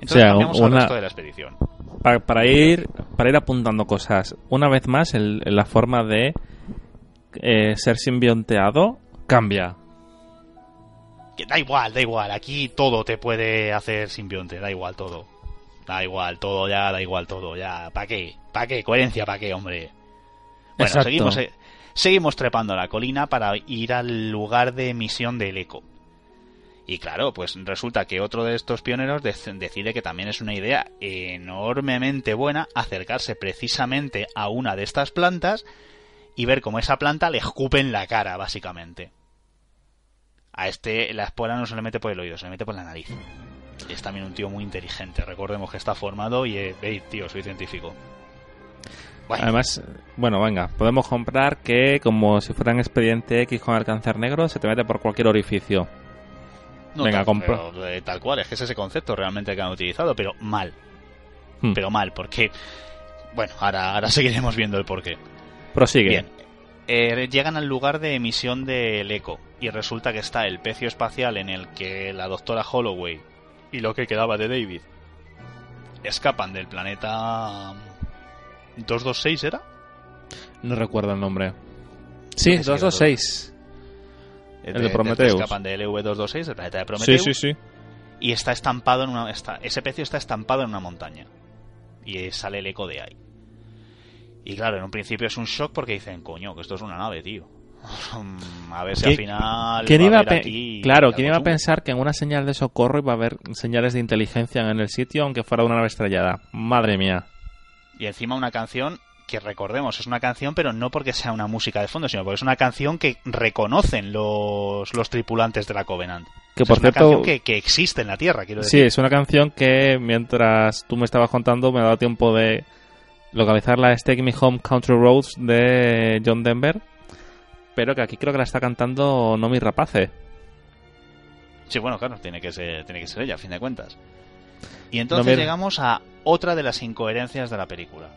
Entonces cambiamos al resto de la expedición. Para, ir, para ir apuntando cosas, una vez más, la forma de eh, ser simbionteado cambia. Da igual, da igual. Aquí todo te puede hacer simbionte, da igual todo. Da igual todo, ya, da igual todo, ya. ¿Para qué? ¿Para qué? Coherencia, ¿para qué, hombre? Bueno, seguimos, eh, seguimos trepando la colina para ir al lugar de emisión del eco. Y claro, pues resulta que otro de estos pioneros decide que también es una idea enormemente buena acercarse precisamente a una de estas plantas y ver cómo esa planta le escupe en la cara, básicamente. A este la espora no se le mete por el oído, se le mete por la nariz. Es también un tío muy inteligente. Recordemos que está formado y, eh, tío, soy científico. Además, bueno, venga, podemos comprar que como si fuera un expediente X con el cáncer negro, se te mete por cualquier orificio. venga, compro. Eh, tal cual, es que es ese concepto realmente que han utilizado, pero mal. Hmm. Pero mal, porque... Bueno, ahora, ahora seguiremos viendo el porqué. Prosigue. Bien, eh, llegan al lugar de emisión del eco y resulta que está el pecio espacial en el que la doctora Holloway y lo que quedaba de David escapan del planeta 226 era no recuerdo el nombre. Sí 226 el de, Prometheus. Escapan del LV226 el planeta de Prometheus. sí sí. Sí y está estampado en una ese pecio está estampado en una montaña. Y sale el eco de ahí. Y claro, en un principio es un shock porque dicen, coño, que esto es una nave, tío. a ver si al final. ¿quién iba a claro, ¿quién iba a pensar que en una señal de socorro iba a haber señales de inteligencia en el sitio, aunque fuera una nave estrellada? Madre mía. Y encima una canción que recordemos, es una canción, pero no porque sea una música de fondo, sino porque es una canción que reconocen los, los tripulantes de la Covenant. Que por es una canción que, que, existe en la Tierra, quiero decir. Sí, es una canción que mientras tú me estabas contando me ha dado tiempo de localizar la Take Me Home Country Roads de John Denver, pero que aquí creo que la está cantando Nomi Rapace. Sí, bueno, claro, tiene que ser, tiene que ser ella, a fin de cuentas. Y entonces llegamos a otra de las incoherencias de la película.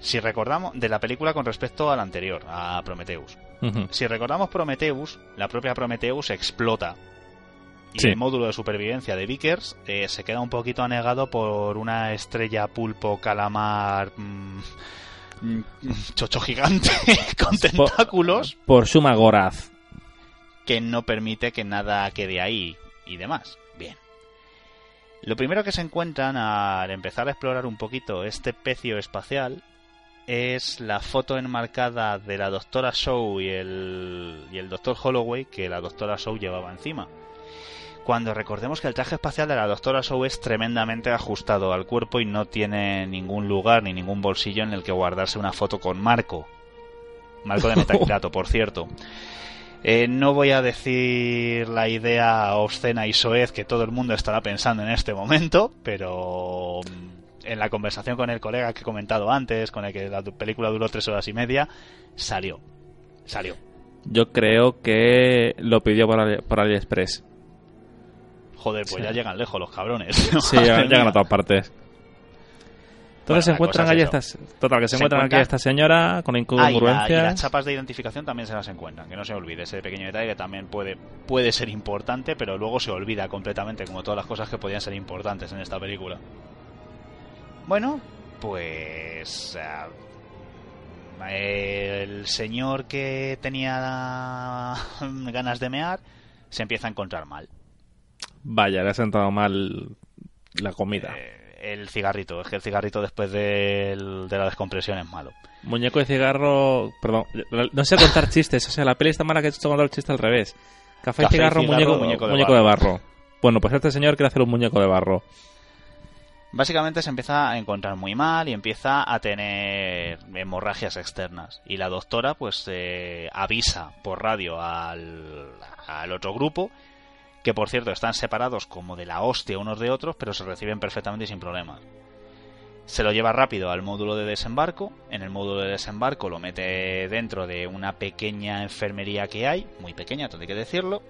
Si recordamos, de la película con respecto a la anterior, a Prometheus. Si recordamos Prometheus, la propia Prometheus explota. Y el módulo de supervivencia de Vickers eh, se queda un poquito anegado por una estrella pulpo calamar mm, mm, chocho gigante con tentáculos por, Suma Goraz. que no permite que nada quede ahí y demás lo primero que se encuentran al empezar a explorar un poquito este pecio espacial es la foto enmarcada de la doctora Shaw y el, y el doctor Holloway que la doctora Shaw llevaba encima. Cuando recordemos que el traje espacial de la doctora Shaw es tremendamente ajustado al cuerpo y no tiene ningún lugar ni ningún bolsillo en el que guardarse una foto con Marco. Marco de metacrilato, por cierto. Eh, no voy a decir la idea obscena y soez que todo el mundo estará pensando en este momento, pero en la conversación con el colega que he comentado antes, con el que la película duró tres horas y media, salió. Salió. Yo creo que lo pidió por, Ali- por AliExpress. Joder, pues Sí. ya llegan lejos los cabrones. Sí, ya- llegan a todas partes. Bueno, Entonces se encuentran es eso. estas. Total, que se, Se encuentran aquí a esta señora con Ah, y, la- y incongruencias. las chapas de identificación también se las encuentran, que no se olvide ese pequeño detalle que también puede, puede ser importante, pero luego se olvida completamente, como todas las cosas que podían ser importantes en esta película. Bueno, pues... ah, el señor que tenía ganas de mear se empieza a encontrar mal. Vaya, le ha sentado mal la comida. Eh, el cigarrito, es que el cigarrito después de la descompresión es malo. Muñeco de cigarro. Perdón, no sé contar chistes. O sea, la peli está mala que he hecho contar el chiste al revés. Café, Café, cigarro, cigarro, muñeco, muñeco muñeco, de de, barro. Bueno, pues este señor quiere hacer un muñeco de barro. Básicamente se empieza a encontrar muy mal y empieza a tener hemorragias externas. Y la doctora pues eh, avisa por radio al, al otro grupo, que por cierto están separados como de la hostia unos de otros, pero se reciben perfectamente y sin problemas. Se lo lleva rápido al módulo de desembarco. En el módulo de desembarco lo mete dentro de una pequeña enfermería que hay, muy pequeña, hay que decirlo.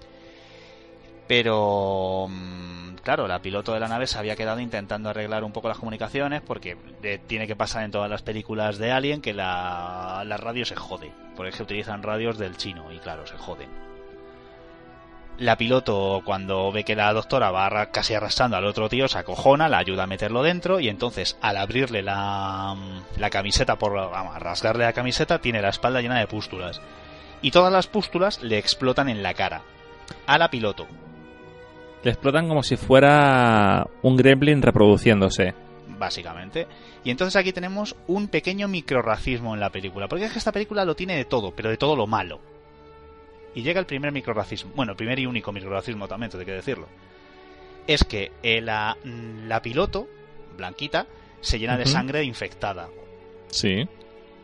Pero, mm, claro, la piloto de la nave se había quedado intentando arreglar un poco las comunicaciones porque eh, tiene que pasar en todas las películas de Alien que la, la radio se jode. Porque es que utilizan radios del chino y claro, se joden. La piloto, cuando ve que la doctora va casi arrastrando al otro tío, se acojona, la ayuda a meterlo dentro y entonces al abrirle la, la camiseta, por vamos, rasgarle la camiseta, tiene la espalda llena de pústulas. Y todas las pústulas le explotan en la cara. A la piloto. Le explotan como si fuera un gremlin reproduciéndose. básicamente. Y entonces aquí tenemos un pequeño microracismo en la película, porque es que esta película lo tiene de todo, pero de todo lo malo. Y llega el primer microracismo, bueno, el primer y único microracismo también, hay que decirlo. Es que eh, la, la piloto, Blanquita, se llena de sangre infectada. Sí.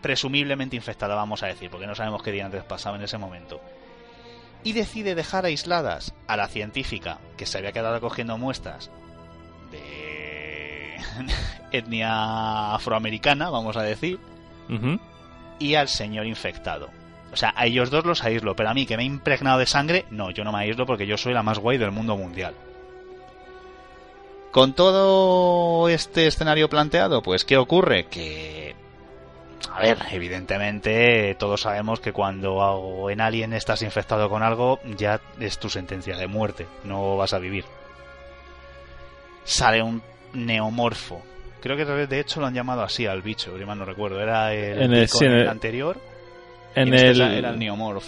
Presumiblemente infectada, vamos a decir, porque no sabemos qué día antes pasaba en ese momento. Y decide dejar aisladas a la científica, que se había quedado cogiendo muestras de etnia afroamericana, vamos a decir, y al señor infectado. O sea, a ellos dos los aíslo, pero a mí que me he impregnado de sangre, no, yo no me aíslo porque yo soy la más guay del mundo mundial. Con todo este escenario planteado, pues ¿qué ocurre? Que... A ver, evidentemente todos sabemos que cuando en Alien estás infectado con algo, ya es tu sentencia de muerte, no vas a vivir. Sale un neomorfo. Creo que de hecho lo han llamado así al bicho, si mal no recuerdo. Era el, En el- Deacon sí, en en el el- anterior. En este el, era el neomorph.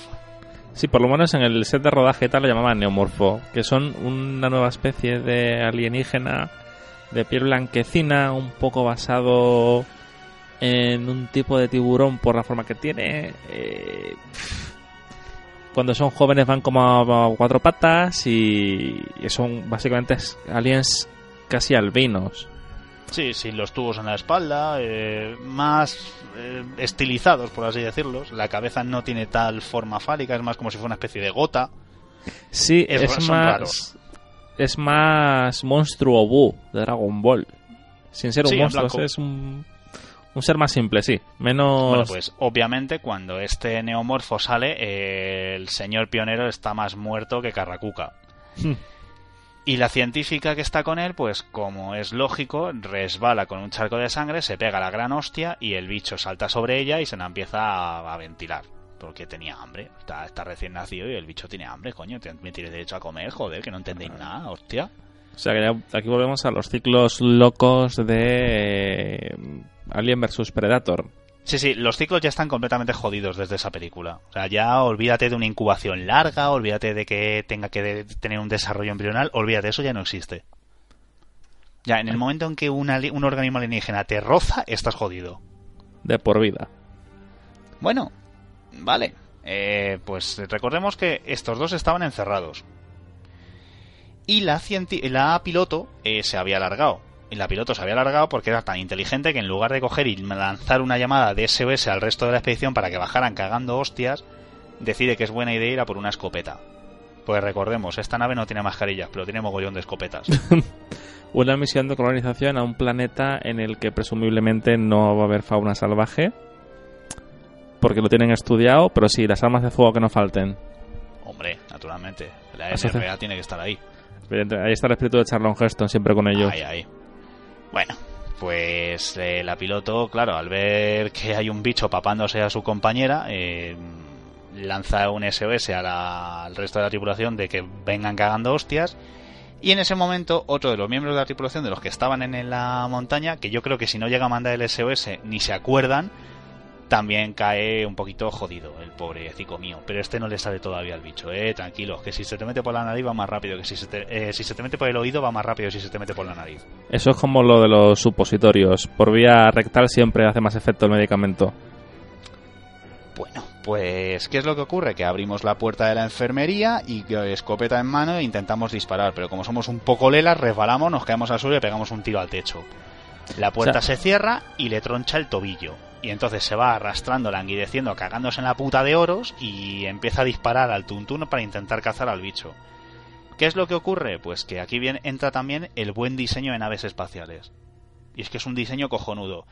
Sí, por lo menos en el set de rodaje tal lo llamaban neomorfo, que son una nueva especie de alienígena de piel blanquecina, un poco basado en un tipo de tiburón por la forma que tiene. eh, cuando son jóvenes van como a cuatro patas y son básicamente aliens casi albinos. Sí, sin los tubos en la espalda, eh, más eh, estilizados, por así decirlo. La cabeza no tiene tal forma fálica, es más como si fuera una especie de gota. Sí, Es- más. raros. Es más monstruo Buu de Dragon Ball. Sin ser un Sí, monstruo, es un, un ser más simple, sí. Menos. Bueno, pues obviamente cuando este neomorfo sale, eh, el señor pionero está más muerto que Carracuca. Y la científica que está con él, pues como es lógico, resbala con un charco de sangre, se pega la gran hostia y el bicho salta sobre ella y se la empieza a, a ventilar. Porque tenía hambre. Está, está recién nacido y el bicho tiene hambre, coño. Me tiene derecho a comer, joder, que no entendéis nada, hostia. O sea que ya aquí volvemos a los ciclos locos de eh, Alien vs Predator. Sí, sí, los ciclos ya están completamente jodidos desde esa película. O sea, ya olvídate de una incubación larga, olvídate de que tenga que tener un desarrollo embrional, olvídate, eso ya no existe. Ya, en el momento en que un organismo alienígena te roza, estás jodido. de por vida. Bueno, vale. Eh, pues recordemos que estos dos estaban encerrados. Y la, la piloto eh, se había alargado. Y la piloto se había alargado porque era tan inteligente que en lugar de coger y lanzar una llamada de SOS al resto de la expedición para que bajaran cagando hostias, decide que es buena idea ir a por una escopeta. Pues recordemos, esta nave no tiene mascarillas, pero tiene mogollón de escopetas. una misión de colonización a un planeta en el que presumiblemente no va a haber fauna salvaje. Porque lo tienen estudiado, pero sí, las armas de fuego que no falten. Hombre, naturalmente. La SRA tiene que estar ahí. Ahí está el espíritu de Charlon Heston siempre con ellos. Ahí, ahí. Bueno, pues eh, la piloto, claro, al ver que hay un bicho papándose a su compañera, eh, lanza un SOS al resto de la tripulación de que vengan cagando hostias. Y en ese momento, otro de los miembros de la tripulación, de los que estaban en la montaña, que yo creo que si no llega a mandar el SOS ni se acuerdan, también cae un poquito jodido el pobre cico mío. Pero este no le sale todavía al bicho, eh, tranquilos, que si se te mete por la nariz va más rápido, que si se, te, eh, si se te mete por el oído va más rápido si se te mete por la nariz. Eso es como lo de los supositorios. Por vía rectal siempre hace más efecto el medicamento. Bueno, pues, ¿qué es lo que ocurre? Que abrimos la puerta de la enfermería y escopeta en mano e intentamos disparar, pero como somos un poco lelas, resbalamos, nos caemos al suelo y pegamos un tiro al techo. La puerta se cierra y le troncha el tobillo. Y entonces se va arrastrando, languideciendo, cagándose en la puta de oros y empieza a disparar al tuntún para intentar cazar al bicho. ¿Qué es lo que ocurre? Pues que aquí bien entra también el buen diseño de naves espaciales. Y es que es un diseño cojonudo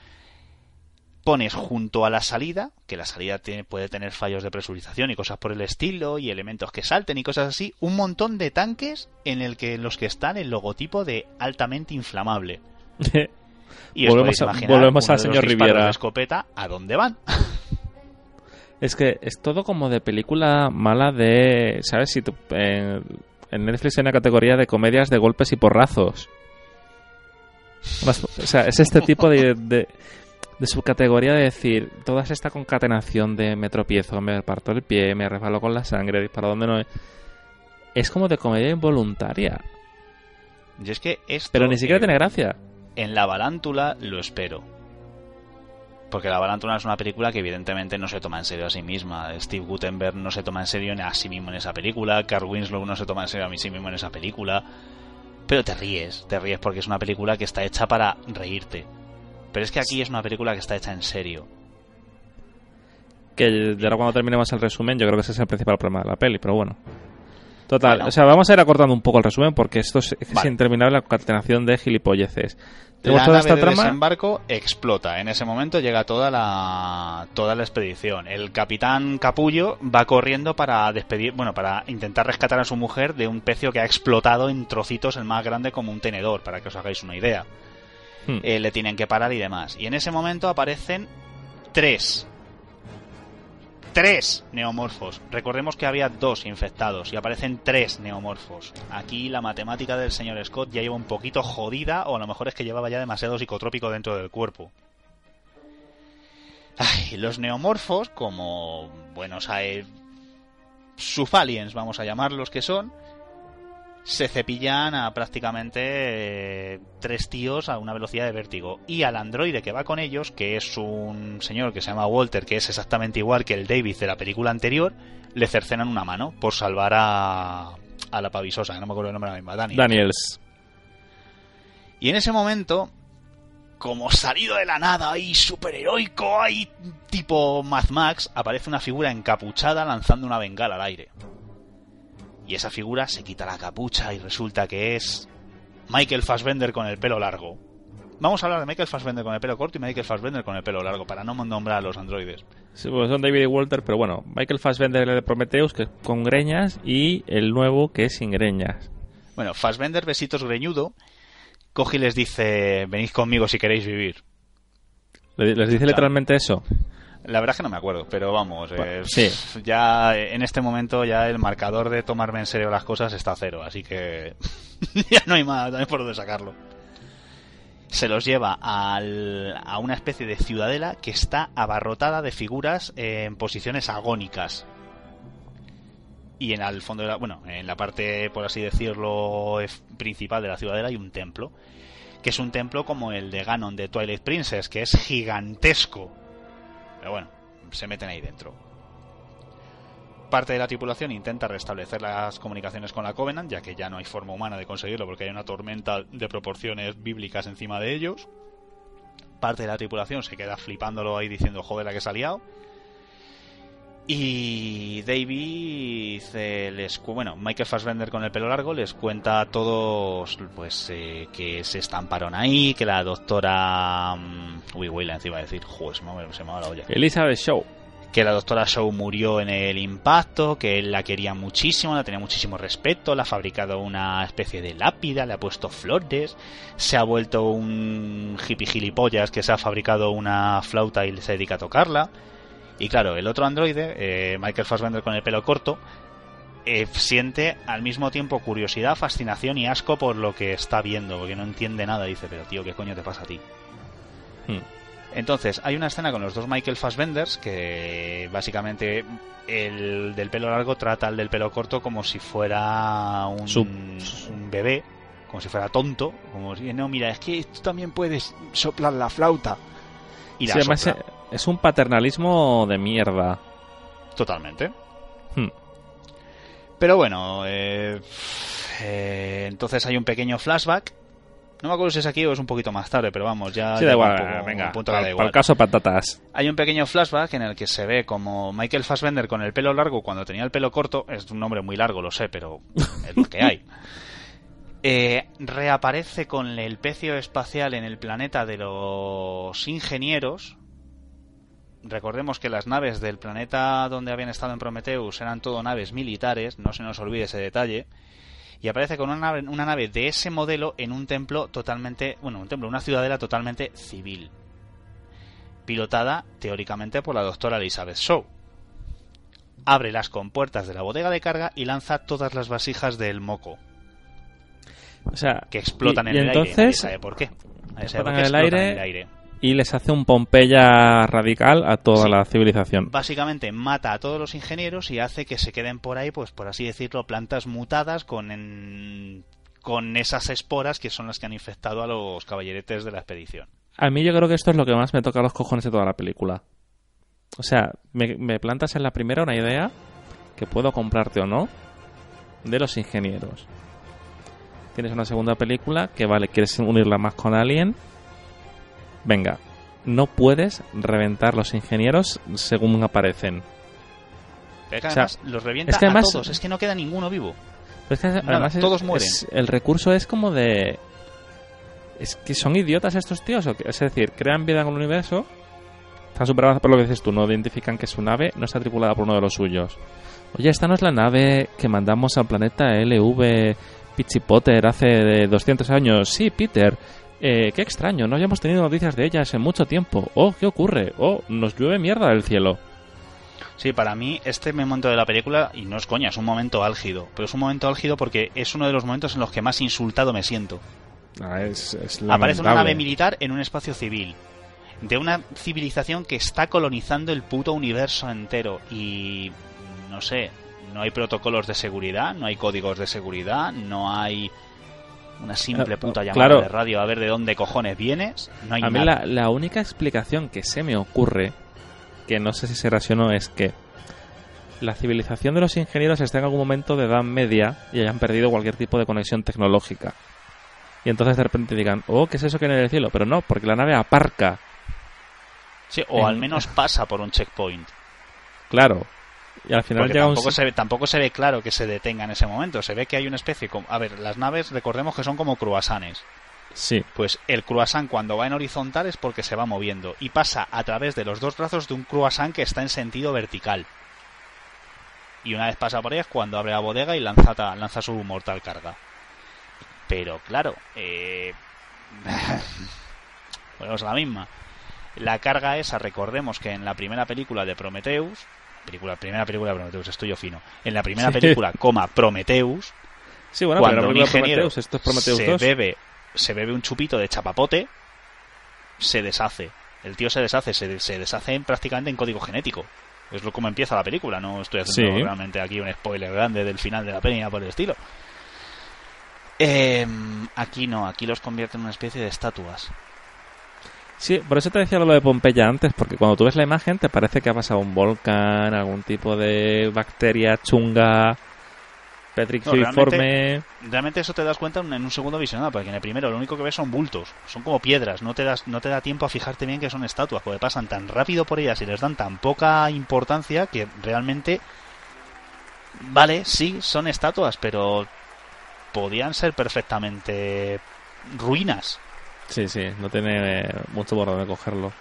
pones junto a la salida, que la salida puede tener fallos de presurización y cosas por el estilo, y elementos que salten y cosas así, un montón de tanques en el que los que están el logotipo de altamente inflamable. y volvemos, a, volvemos al señor Riviera. De escopeta, ¿a dónde van? es que es todo como de película mala de, ¿sabes? Si en Netflix hay una categoría de comedias de golpes y porrazos. o sea, es este tipo de, de su categoría de decir, toda esta concatenación de me tropiezo, me parto el pie, me resbalo con la sangre, disparo donde no es. Es como de comedia involuntaria. Y es que esto, Pero ni siquiera tiene gracia. En la balántula lo espero. Porque la balántula es una película que evidentemente no se toma en serio a sí misma. Steve Gutenberg no se toma en serio a sí mismo en esa película. Carl Winslow no se toma en serio a sí mismo en esa película. Pero te ríes, te ríes porque es una película que está hecha para reírte pero es que aquí es una película que está hecha en serio. Que ahora cuando terminemos el resumen, yo creo que ese es el principal problema de la peli, pero bueno. Total, o sea, vamos a ir acortando un poco el resumen porque esto es, interminable la concatenación de gilipolleces. La toda esta de trama? desembarco explota. En ese momento llega toda la toda la expedición. El capitán Capullo va corriendo para despedir, bueno, para intentar rescatar a su mujer de un pecio que ha explotado en trocitos el más grande como un tenedor, para que os hagáis una idea. Hmm. Eh, le tienen que parar y demás. Y en ese momento aparecen tres. Tres neomorfos. Recordemos que había dos infectados y aparecen tres neomorfos. Aquí la matemática del señor Scott ya lleva un poquito jodida o a lo mejor es que llevaba ya demasiado psicotrópico dentro del cuerpo. Ay, los neomorfos, como buenos hay sufaliens, vamos a llamarlos que son, se cepillan a prácticamente eh, tres tíos a una velocidad de vértigo. Y al androide que va con ellos, que es un señor que se llama Walter, que es exactamente igual que el David de la película anterior, le cercenan una mano por salvar a, a la pavisosa, que no me acuerdo el nombre de la misma, Daniels. Daniels. Y en ese momento, como salido de la nada, ahí superheroico, ahí tipo Mad Max, aparece una figura encapuchada lanzando una bengala al aire y esa figura se quita la capucha y resulta que es Michael Fassbender con el pelo largo. Vamos a hablar de Michael Fassbender con el pelo corto y Michael Fassbender con el pelo largo, para no nombrar a los androides. Sí, pues son David y Walter, pero bueno, Michael Fassbender de Prometheus, que es con greñas, y el nuevo, que es sin greñas. Bueno, Fassbender, besitos greñudo, coge y les dice, venid conmigo si queréis vivir. ¿Les dice literalmente eso? La verdad es que no me acuerdo, pero vamos, eh, ya en este momento ya el marcador de tomarme en serio las cosas está a cero, así que ya no hay más, no hay por dónde sacarlo. Se los lleva al, a una especie de ciudadela que está abarrotada de figuras en posiciones agónicas. Y en el fondo de la, bueno, en la parte, por así decirlo, principal de la ciudadela hay un templo, que es un templo como el de Ganon de Twilight Princess, que es gigantesco Pero bueno, se meten ahí dentro. Parte de la tripulación intenta restablecer las comunicaciones con la Covenant, ya que ya no hay forma humana de conseguirlo porque hay una tormenta de proporciones bíblicas encima de ellos. Parte de la tripulación se queda flipándolo ahí diciendo, joder, la que se ha liado. Y David eh, les bueno, Michael Fassbender con el pelo largo les cuenta a todos pues eh, que se estamparon ahí, que la doctora um, uy, uy, encima de decir, joder, se me, se me va la olla. Elizabeth Shaw. Que la doctora Shaw murió en el impacto, que él la quería muchísimo, la tenía muchísimo respeto, le ha fabricado una especie de lápida, le ha puesto flores, se ha vuelto un hippie gilipollas que se ha fabricado una flauta y se dedica a tocarla. Y claro, el otro androide, eh, Michael Fassbender con el pelo corto, eh, siente al mismo tiempo curiosidad, fascinación y asco por lo que está viendo, porque no entiende nada. Dice, pero tío, ¿qué coño te pasa a ti? Hmm. Entonces, hay una escena con los dos Michael Fassbenders que básicamente el del pelo largo trata al del pelo corto como si fuera un, bebé, como si fuera tonto, como si, no, mira, es que tú también puedes soplar la flauta. Y la Sí, sopla. eh, es un paternalismo de mierda. Totalmente. Hmm. Pero bueno, eh, eh, entonces hay un pequeño flashback. No me acuerdo si es aquí o es un poquito más tarde, pero vamos, ya. Sí, da igual, un poco- venga, un punto da igual. el caso patatas. Hay un pequeño flashback en el que se ve como Michael Fassbender con el pelo largo cuando tenía el pelo corto, es un nombre muy largo, lo sé, pero es lo que hay. Eh, reaparece con el pecio espacial en el planeta de los ingenieros. Recordemos que las naves del planeta donde habían estado en Prometheus eran todo naves militares, no se nos olvide ese detalle. Y aparece con una nave, una nave de ese modelo en un templo totalmente, bueno, un templo, una ciudadela totalmente civil pilotada teóricamente por la doctora Elizabeth Shaw. Abre las compuertas de la bodega de carga y lanza todas las vasijas del moco, O sea, que explotan y- en y el aire. entonces- Nadie sabe por qué. Nadie sabe por qué explotan en el aire. Y les hace un Pompeya radical a toda Sí. la civilización. Básicamente mata a todos los ingenieros y hace que se queden por ahí, pues por así decirlo, plantas mutadas con, en- con esas esporas que son las que han infectado a los caballeretes de la expedición. A mí yo creo que esto es lo que más me toca los cojones de toda la película. O sea, me, me plantas en la primera una idea que puedo comprarte o no de los ingenieros. Tienes una segunda película que, vale, quieres unirla más con Alien. Venga, no puedes reventar los ingenieros según aparecen. Pero que O sea, los revienta es que además- a todos, es que no queda ninguno vivo. Es que además es- todos mueren. el recurso es como de... Es que son idiotas estos tíos. Es decir, crean vida en el universo. Están súper avanzados por lo que dices tú. No identifican que su nave no está tripulada por uno de los suyos. Oye, esta no es la nave que mandamos al planeta LV Pichi Potter hace de 200 años. Sí, Peter. Eh, qué extraño, no hayamos tenido noticias de ellas en mucho tiempo. Oh, ¿qué ocurre? Oh, nos llueve mierda del cielo. Sí, para mí este momento de la película, y no es coña, es un momento álgido. Pero es un momento álgido porque es uno de los momentos en los que más insultado me siento. Ah, es, es Aparece una nave militar en un espacio civil. De una civilización que está colonizando el puto universo entero. Y no sé, no hay protocolos de seguridad, no hay códigos de seguridad, no hay una simple Eh, puta llamada claro. de radio a ver de dónde cojones vienes. No hay A mí nada. la, la única explicación que se me ocurre, que no sé si o no, es que la civilización de los ingenieros está en algún momento de edad media y hayan perdido cualquier tipo de conexión tecnológica. Y entonces de repente digan, oh, ¿qué es eso que viene del cielo? Pero no, porque la nave aparca, Sí, o en- al menos pasa por un checkpoint. claro. Y al final un... tampoco se, ve, tampoco se ve claro que se detenga en ese momento. Se ve que hay una especie... Como, a ver, las naves recordemos que son como croissants. Sí, Pues el croissant cuando va en horizontal es porque se va moviendo y pasa a través de los dos brazos de un croissant que está en sentido vertical. Y una vez pasa por ahí es cuando abre la bodega y lanza, lanza su mortal carga. Pero claro, eh... volvemos a la misma. La carga esa, recordemos que en la primera película de Prometheus, película, primera película de Prometheus, estoy yo fino. En la primera Sí. película, coma, Prometheus, sí bueno, cuando pero un ingeniero Prometheus, esto es Prometheus se 2. bebe se bebe un chupito de chapapote se deshace el tío se deshace se, se deshace en- prácticamente en código genético es lo como empieza la película no estoy haciendo Sí. realmente aquí un spoiler grande del final de la peli por el estilo Em, aquí no aquí los convierte en una especie de estatuas Sí, por eso te decía lo de Pompeya antes, porque cuando tú ves la imagen te parece que ha pasado un volcán, algún tipo de bacteria chunga, petrififorme. realmente, realmente eso te das cuenta en un segundo visionado, porque en el primero lo único que ves son bultos, son como piedras, no te, das, no te da tiempo a fijarte bien que son estatuas, porque pasan tan rápido por ellas y les dan tan poca importancia que realmente, vale, sí, son estatuas, pero podían ser perfectamente ruinas. Sí, sí, no tiene mucho por donde cogerlo.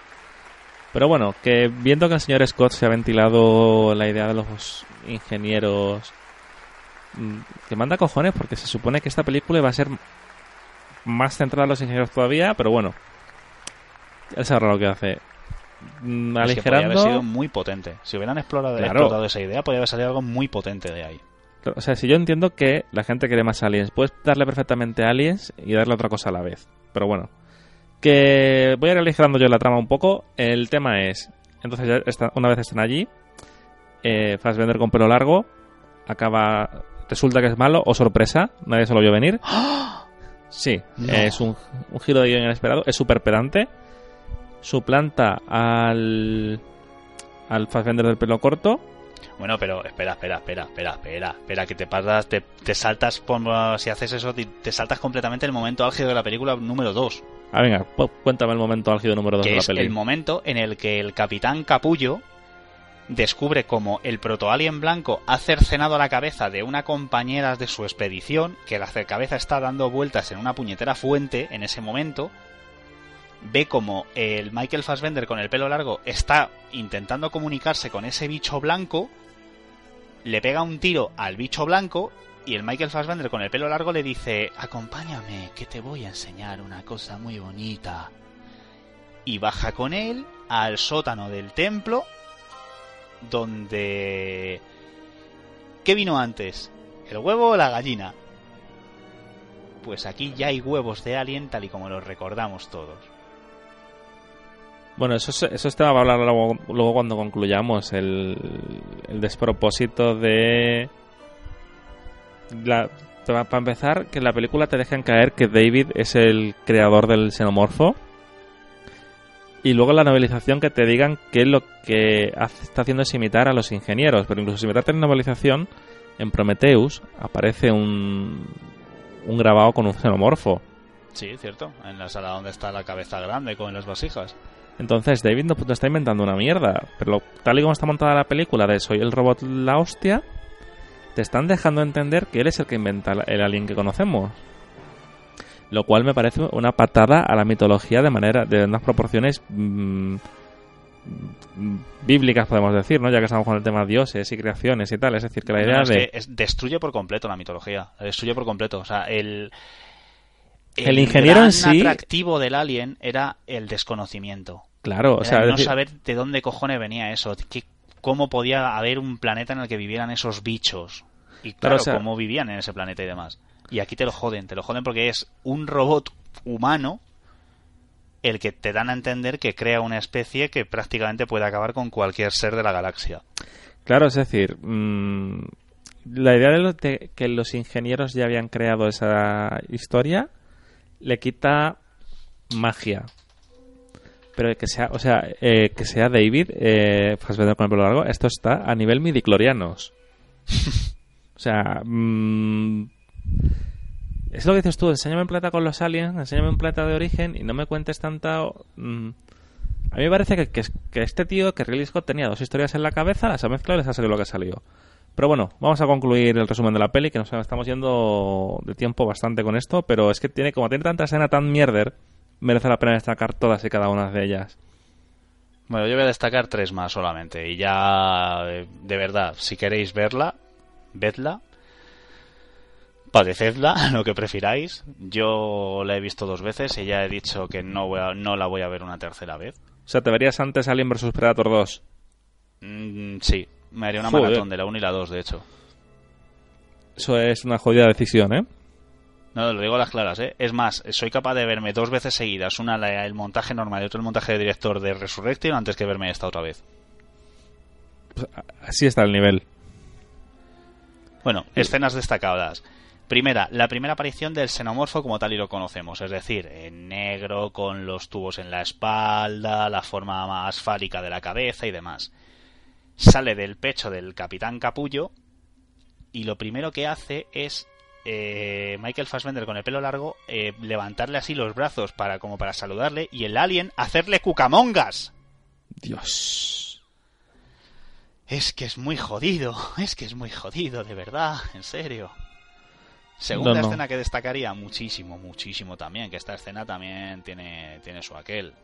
Pero bueno, que viendo que el señor Scott se ha ventilado la idea de los ingenieros, mm, que manda cojones porque se supone que esta película va a ser más centrada en los ingenieros todavía, pero bueno, él sabrá lo que hace. Mm, Es que podría Aligerando, haber sido muy potente. Si hubieran explorado, Claro. explotado esa idea, podría haber salido algo muy potente de ahí. o sea, si yo entiendo que la gente quiere más aliens, puedes darle perfectamente aliens y darle otra cosa a la vez. Pero bueno, que voy a ir aligerando yo la trama un poco. El tema es, entonces ya está- una vez están allí, eh, Fassbender con pelo largo acaba, resulta que es malo o sorpresa, nadie se lo vio venir. Sí, No. es un, un giro de guion inesperado, es súper pedante. Suplanta al al Fassbender del pelo corto. Bueno, pero espera, espera, espera, espera, espera, espera, que te pasas, te, te saltas, por- si haces eso, te, te saltas completamente el momento álgido de la película número 2, Ah, venga, cuéntame el momento álgido número 2 que de la es peli. el momento en el que el capitán Capullo descubre como el protoalien blanco ha cercenado la cabeza de una compañera de su expedición, que la cabeza está dando vueltas en una puñetera fuente en ese momento, ve como el Michael Fassbender con el pelo largo está intentando comunicarse con ese bicho blanco, le pega un tiro al bicho blanco y el Michael Fassbender con el pelo largo le dice, acompáñame, que te voy a enseñar una cosa muy bonita. Y baja con él al sótano del templo, donde... ¿Qué vino antes? ¿El huevo o la gallina? Pues aquí ya hay huevos de alien tal y como los recordamos todos. Bueno, eso es, eso es tema para hablar luego, luego cuando concluyamos el, el despropósito de... La, para empezar, que en la película te dejan caer que David es el creador del xenomorfo. Y luego la novelización que te digan que lo que está haciendo es imitar a los ingenieros. Pero incluso si imitar en novelización, en Prometheus aparece un, un grabado con un xenomorfo. Sí, cierto. En la sala donde está la cabeza grande con las vasijas. Entonces David no, está inventando una mierda. Pero lo- tal y como está montada la película de Soy el robot la hostia, te están dejando entender que él es el que inventa el alien que conocemos. Lo cual me parece una patada a la mitología de manera de unas proporciones mm, mm, bíblicas, podemos decir, ¿no? Ya que estamos con el tema de dioses y creaciones y tal. Es decir, que la idea no, es de... que destruye por completo la mitología. Destruye por completo. O sea, el. El ingeniero gran en sí- atractivo del alien era el desconocimiento. Claro, o sea, el no decir- saber de dónde cojones venía eso. qué- cómo podía haber un planeta en el que vivieran esos bichos. Y Claro, claro, o sea- cómo vivían en ese planeta y demás. Y aquí te lo joden, te lo joden porque es un robot humano el que te dan a entender que crea una especie que prácticamente puede acabar con cualquier ser de la galaxia. Claro, es decir, mm, la idea de, lo- de que los ingenieros ya habían creado esa historia le quita magia. Pero que sea, o sea, eh, que sea David, eh, Fassbender con el pelo largo, esto está a nivel midiclorianos. o sea, mm, es lo que dices tú, enséñame un planeta con los aliens, enséñame un planeta de origen y no me cuentes tanta... mm, a mí me parece que, que, que este tío, que Ridley Scott tenía dos historias en la cabeza, las ha mezclado y les ha salido lo que ha salido. Pero bueno, vamos a concluir el resumen de la peli, que nos estamos yendo de tiempo bastante con esto, pero es que tiene como tiene tanta escena tan mierder, merece la pena destacar todas y cada una de ellas. Bueno, yo voy a destacar tres más solamente. Y ya, eh, de verdad, si queréis verla, vedla. Padecedla, lo que prefiráis. Yo la he visto dos veces y ya he dicho que no, voy a- no la voy a ver una tercera vez. O sea, ¿te verías antes Alien vs Predator 2? Mm, sí, me haría una Joder. maratón de la 1 y la 2, de hecho. Eso es una jodida decisión, ¿eh? No, lo digo a las claras, ¿eh? Es más, soy capaz de verme dos veces seguidas, una la- el montaje normal y otra el montaje de director de Resurrection antes que verme esta otra vez. Pues, así está el nivel. Bueno, escenas destacadas. primera, la primera aparición del xenomorfo como tal y lo conocemos, es decir, en negro, con los tubos en la espalda, la forma más fálica de la cabeza y demás. Sale del pecho del capitán Capullo y lo primero que hace es eh, Michael Fassbender con el pelo largo eh, levantarle así los brazos para como para saludarle y el alien hacerle cucamongas. Dios. Es que es muy jodido, es que es muy jodido, de verdad, en serio. Segunda No, no. escena que destacaría muchísimo, muchísimo también, que esta escena también tiene, tiene su aquel.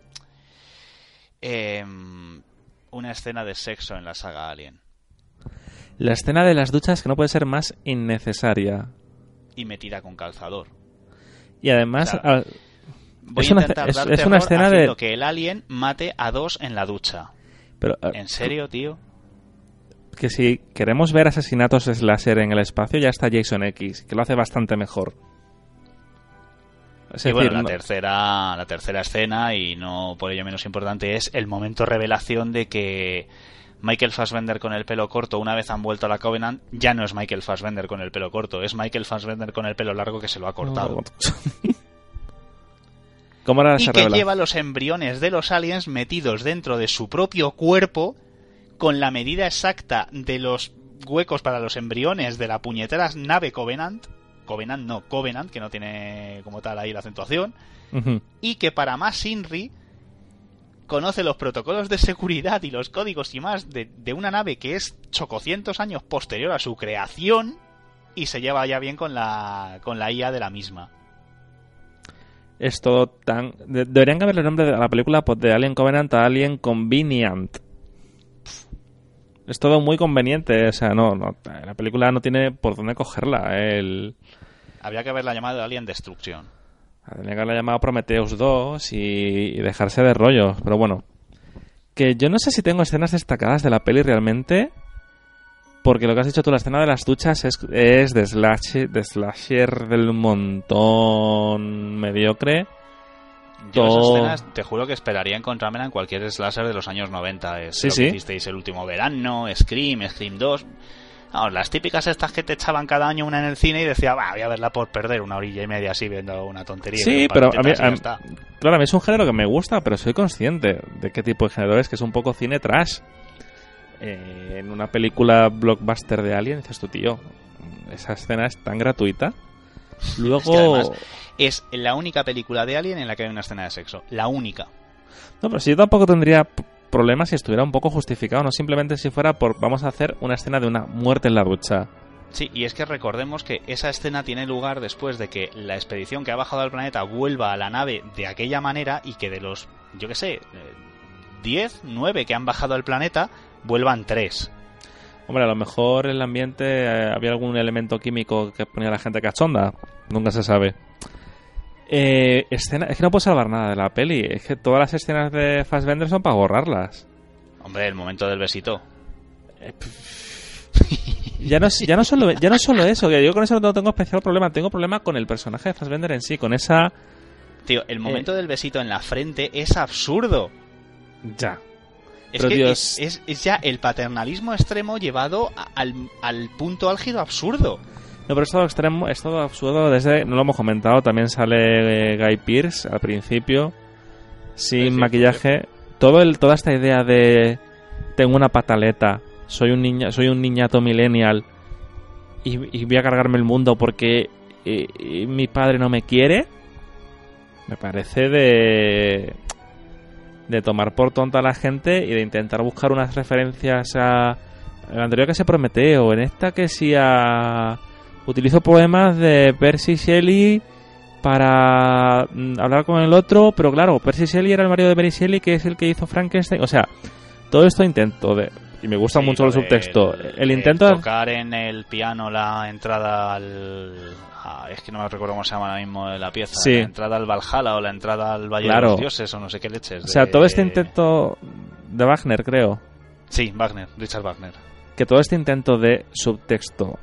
Em, una escena de sexo en la saga Alien. La escena de las duchas que no puede ser más innecesaria. Y metida con calzador. Y además, Voy Es a una- intentar es- dar es una escena de- que el alien mate a dos en la ducha. pero, eh, ¿En serio, tío? que si queremos ver asesinatos slasher en el espacio, ya está Jason X, que lo hace bastante mejor. Es y bueno, la no- tercera, la tercera escena, y no por ello menos importante, es el momento revelación de que Michael Fassbender con el pelo corto, una vez han vuelto a la Covenant, ya no es Michael Fassbender con el pelo corto, es Michael Fassbender con el pelo largo que se lo ha cortado. ¿Cómo era y que lleva los embriones de los aliens metidos dentro de su propio cuerpo con la medida exacta de los huecos para los embriones de la puñetera nave Covenant. Covenant no, Covenant, que no tiene como tal ahí la acentuación. Y que para más Inri conoce los protocolos de seguridad y los códigos y más de, de una nave que es chococientos años posterior a su creación y se lleva ya bien con la, con la IA de la misma. Es todo tan... de- deberían cambiarle el nombre de la película pues, de Alien Covenant a Alien Convenient. Es todo muy conveniente, o sea, no, no, la película no tiene por dónde cogerla. El, Habría que haberla llamado Alien Destrucción. Tendría que haberla llamado Prometheus 2 y, y dejarse de rollos, pero bueno. Que yo no sé si tengo escenas destacadas de la peli realmente, porque lo que has dicho tú, la escena de las duchas es, es de, slasher, de slasher del montón mediocre. Yo esas escenas te juro que esperaría encontrármela en cualquier slasher de los años 90. Es Sí, lo sí. que hicisteis el último verano, Scream, Scream 2. Vamos, las típicas estas que te echaban cada año una en el cine y decía, va, voy a verla por perder una orilla y media así viendo una tontería. Sí, pero a mí, a mí- claro, a mí es un género que me gusta, pero soy consciente de qué tipo de género es, que es un poco cine trash. Eh, en una película blockbuster de Alien, dices tú, tío, esa escena es tan gratuita. Luego... Es que además- Es la única película de Alien en la que hay una escena de sexo. La única. No, pero si yo tampoco tendría p- problemas si estuviera un poco justificado, no simplemente si fuera por vamos a hacer una escena de una muerte en la ducha. Sí, y es que recordemos que esa escena tiene lugar después de que la expedición que ha bajado al planeta vuelva a la nave de aquella manera y que de los, yo qué sé, eh, 10, 9 que han bajado al planeta, vuelvan 3. Hombre, a lo mejor en el ambiente eh, había algún elemento químico que ponía a la gente cachonda. Nunca se sabe. Eh, escena, es que no puedo salvar nada de la peli. Es que todas las escenas de Fassbender son para borrarlas. Hombre, el momento del besito. Ya no, ya no, solo, ya no solo eso, que yo con eso no tengo especial problema. Tengo problema con el personaje de Fassbender en sí, con esa... Tío, el momento del besito en la frente es absurdo. Ya. Es Pero que Dios. es, es- es ya el paternalismo extremo llevado al, al punto álgido absurdo. No, pero es todo extremo, es todo absurdo desde, no lo hemos comentado, también sale eh, Guy Pearce al principio, sin Sí, sí, maquillaje. Todo el, toda esta idea de tengo una pataleta, soy un niña, soy un niñato millennial y, y voy a cargarme el mundo porque eh, eh, mi padre no me quiere, me parece de de tomar por tonta a la gente y de intentar buscar unas referencias a el anterior que se Prometeo, en esta que sí a utilizo poemas de Percy Shelley para mm, hablar con el otro, pero claro, Percy Shelley era el marido de Mary Shelley, que es el que hizo Frankenstein. O sea, todo esto intento de. Y me gusta Sí, mucho el subtexto. el- El, el intento. tocar en el piano la entrada al. a- es que no me recuerdo cómo se llama ahora mismo la pieza. Sí. La entrada al Valhalla o la entrada al Valle Claro. de los Dioses o no sé qué leches. O sea, todo este intento de Wagner, creo. Sí, Wagner, Richard Wagner. Que todo este intento de subtexto.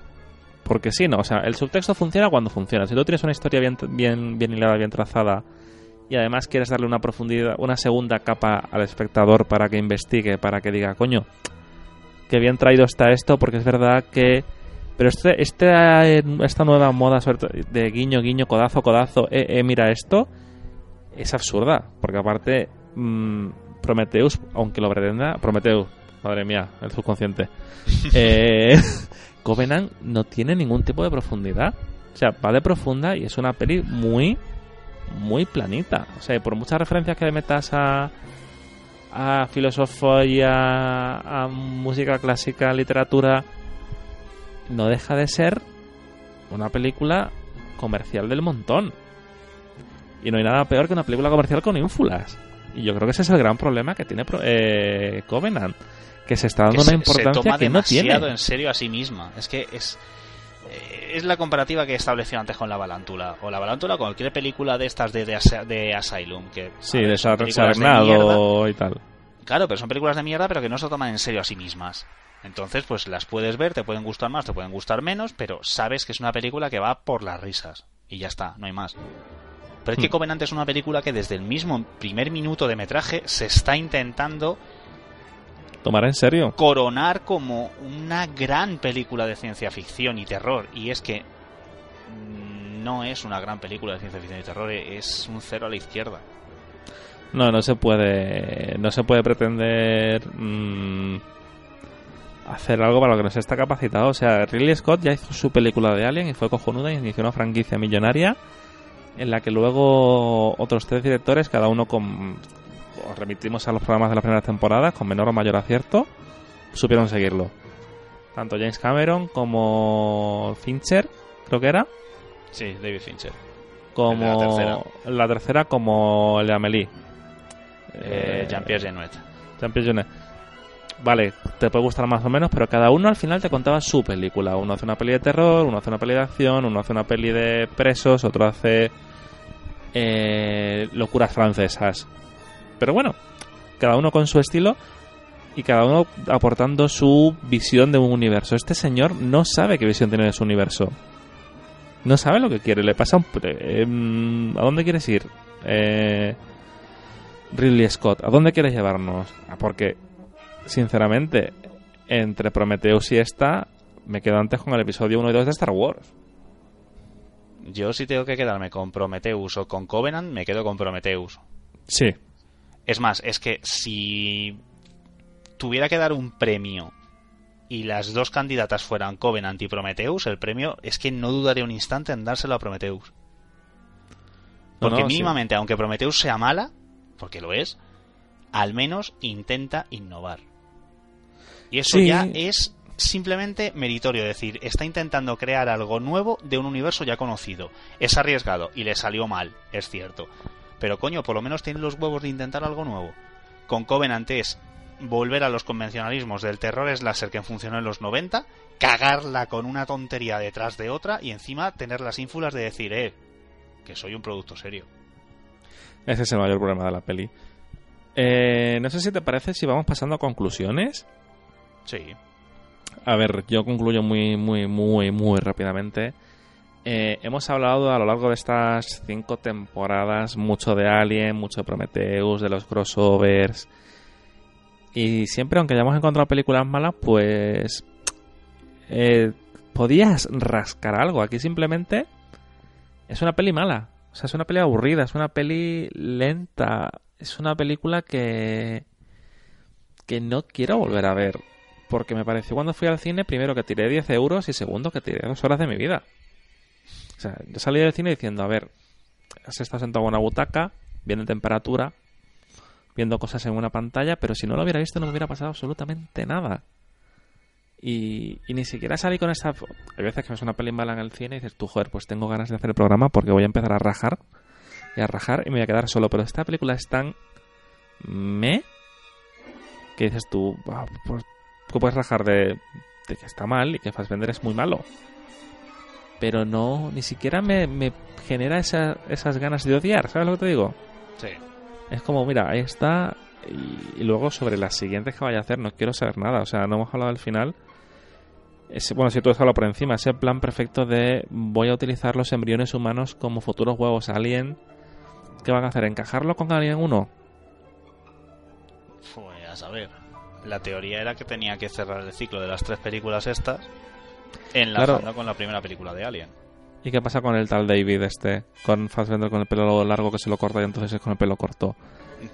Porque sí, no. O sea, el subtexto funciona cuando funciona. Si tú tienes una historia bien, bien, bien hilada, bien trazada. Y además quieres darle una profundidad, una segunda capa al espectador para que investigue, para que diga, coño, que bien traído está esto, porque es verdad que Pero este, este, esta nueva moda de guiño, guiño, codazo, codazo, eh, eh, mira esto, es absurda. Porque aparte, mmm, Prometheus, aunque lo pretenda, Prometheus, madre mía, el subconsciente. eh, Covenant no tiene ningún tipo de profundidad. O sea, va de profunda y es una peli muy, muy planita. O sea, por muchas referencias que le metas a, a filosofía, a música clásica, literatura, no deja de ser una película comercial del montón. Y no hay nada peor que una película comercial con ínfulas. Y yo creo que ese es el gran problema que tiene eh, Covenant. Que se está dando una importancia que no tiene. en serio a sí misma. Es que es. Eh, es la comparativa que he establecido antes con la Balántula. O la Balántula con cualquier película de estas de, de, Asylum. Que, sí, de Sarnado y tal. Claro, pero son películas de mierda, pero que no se toman en serio a sí mismas. Entonces, pues las puedes ver, te pueden gustar más, te pueden gustar menos, pero sabes que es una película que va por las risas. Y ya está, no hay más. Pero es que hmm. Covenant es una película que desde el mismo primer minuto de metraje se está intentando tomar en serio. Coronar como una gran película de ciencia ficción y terror. Y es que no es una gran película de ciencia ficción y terror es un cero a la izquierda. No no se puede no se puede pretender mmm, hacer algo para lo que no se está capacitado. O sea, Ridley Scott ya hizo su película de Alien y fue cojonuda y inició una franquicia millonaria en la que luego otros tres directores, cada uno con... Os remitimos a los programas de las primeras temporadas, con menor o mayor acierto, supieron seguirlo. Tanto James Cameron como Fincher, creo que era. Sí, David Fincher. Como la tercera. la tercera. como el de Amélie. Eh, Jean-Pierre Genet. Jean-Pierre Genet vale, te puede gustar más o menos, pero cada uno al final te contaba su película. Uno hace una peli de terror, uno hace una peli de acción, uno hace una peli de presos, otro hace eh, locuras francesas. Pero bueno, cada uno con su estilo y cada uno aportando su visión de un universo. Este señor no sabe qué visión tiene de su universo. No sabe lo que quiere. Le pasa un... Eh, ¿A dónde quieres ir? Eh, Ridley Scott, ¿a dónde quieres llevarnos? Ah, porque sinceramente, entre Prometheus y esta, me quedo antes con el episodio 1 y 2 de Star Wars. Yo si tengo que quedarme con Prometheus o con Covenant, me quedo con Prometheus. Sí. Es más, es que si tuviera que dar un premio y las dos candidatas fueran Covenant y Prometheus, el premio es que no dudaría un instante en dárselo a Prometheus. Porque mínimamente, aunque Prometheus sea mala, porque lo es, al menos intenta innovar. Y eso ya es simplemente meritorio, es decir, está intentando crear algo nuevo de un universo ya conocido. Es arriesgado y le salió mal, es cierto. Pero coño, por lo menos tiene los huevos de intentar algo nuevo. Con Covenant es volver a los convencionalismos del terror slasher que funcionó en los 90, cagarla con una tontería detrás de otra y encima tener las ínfulas de decir, eh, que soy un producto serio. Ese es el mayor problema de la peli. Eh, no sé si te parece si vamos pasando a conclusiones. Sí. A ver, yo concluyo muy, muy, muy, muy rápidamente. Eh, hemos hablado a lo largo de estas cinco temporadas mucho de Alien, mucho de Prometheus, de los crossovers. Y siempre, aunque hayamos encontrado películas malas, pues. Eh, podías rascar algo. Aquí simplemente es una peli mala. O sea, es una peli aburrida, es una peli lenta. Es una película que. que no quiero volver a ver porque me pareció cuando fui al cine, primero que tiré 10 euros y segundo que tiré dos horas de mi vida. O sea, yo salí del cine diciendo, a ver, has estado sentado en una butaca, viendo temperatura, viendo cosas en una pantalla, pero si no lo hubiera visto no me hubiera pasado absolutamente nada. Y, ni siquiera salí con esta... Hay veces que suena una peli mala en el cine y dices, tú, joder, pues tengo ganas de hacer el programa porque voy a empezar a rajar y a rajar y me voy a quedar solo. Pero esta película es tan... me... que dices tú, pues tú puedes rajar de, que está mal y que Fassbender es muy malo. Pero no, ni siquiera me, genera esas ganas de odiar, ¿sabes lo que te digo? Sí. Es como, mira, ahí está. Y, luego sobre las siguientes que vaya a hacer, no quiero saber nada. O sea, no hemos hablado del final. bueno, si tú has hablado por encima, ese plan perfecto de voy a utilizar los embriones humanos como futuros huevos alien. ¿Qué van a hacer? ¿Encajarlo con Alien 1? Pues a saber la teoría era que tenía que cerrar el ciclo de las tres películas estas Enlazando Claro. con la primera película de Alien. ¿Y qué pasa con el tal David este? Con Fassbender con el pelo largo que se lo corta y entonces es con el pelo corto.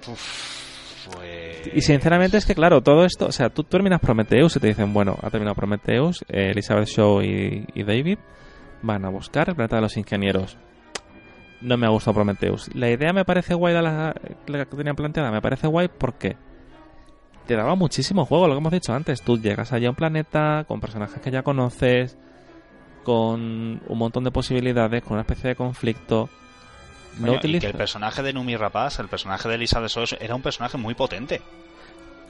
Uf, pues... Y sinceramente es que, claro, todo esto, o sea, tú terminas Prometheus y te dicen, bueno, ha terminado Prometheus, eh, Elizabeth Shaw y, y David van a buscar el planeta de los ingenieros. No me ha gustado Prometheus. La idea me parece guay, de la, la que tenían planteada, me parece guay porque te daba muchísimo juego, lo que hemos dicho antes. Tú llegas allá a un planeta con personajes que ya conoces, con un montón de posibilidades, con una especie de conflicto. No y que el personaje de Numi Rapaz, el personaje de Elizabeth Shaw, era un personaje muy potente.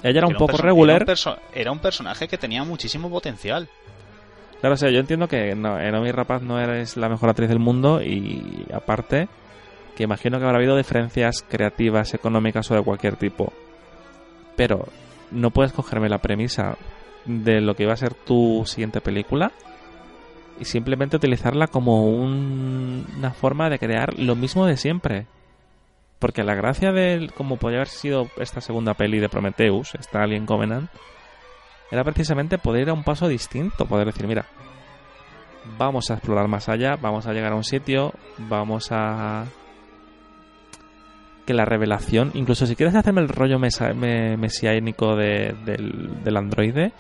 Ella era un Era poco regular. Era un, perso- era un personaje que tenía muchísimo potencial. Claro, o sea, yo entiendo que no, Naomi Rapaz no eres la mejor actriz del mundo y aparte que imagino que habrá habido diferencias creativas, económicas o de cualquier tipo. Pero no puedes cogerme la premisa de lo que iba a ser tu siguiente película y simplemente utilizarla como un- una forma de crear lo mismo de siempre. Porque la gracia de como podría haber sido esta segunda peli de Prometheus, esta Alien Covenant, era precisamente poder ir a un paso distinto, poder decir, mira, vamos a explorar más allá, vamos a llegar a un sitio, vamos a... Que la revelación, incluso si quieres hacerme el rollo mesa- me- mesiánico de- del, del androide,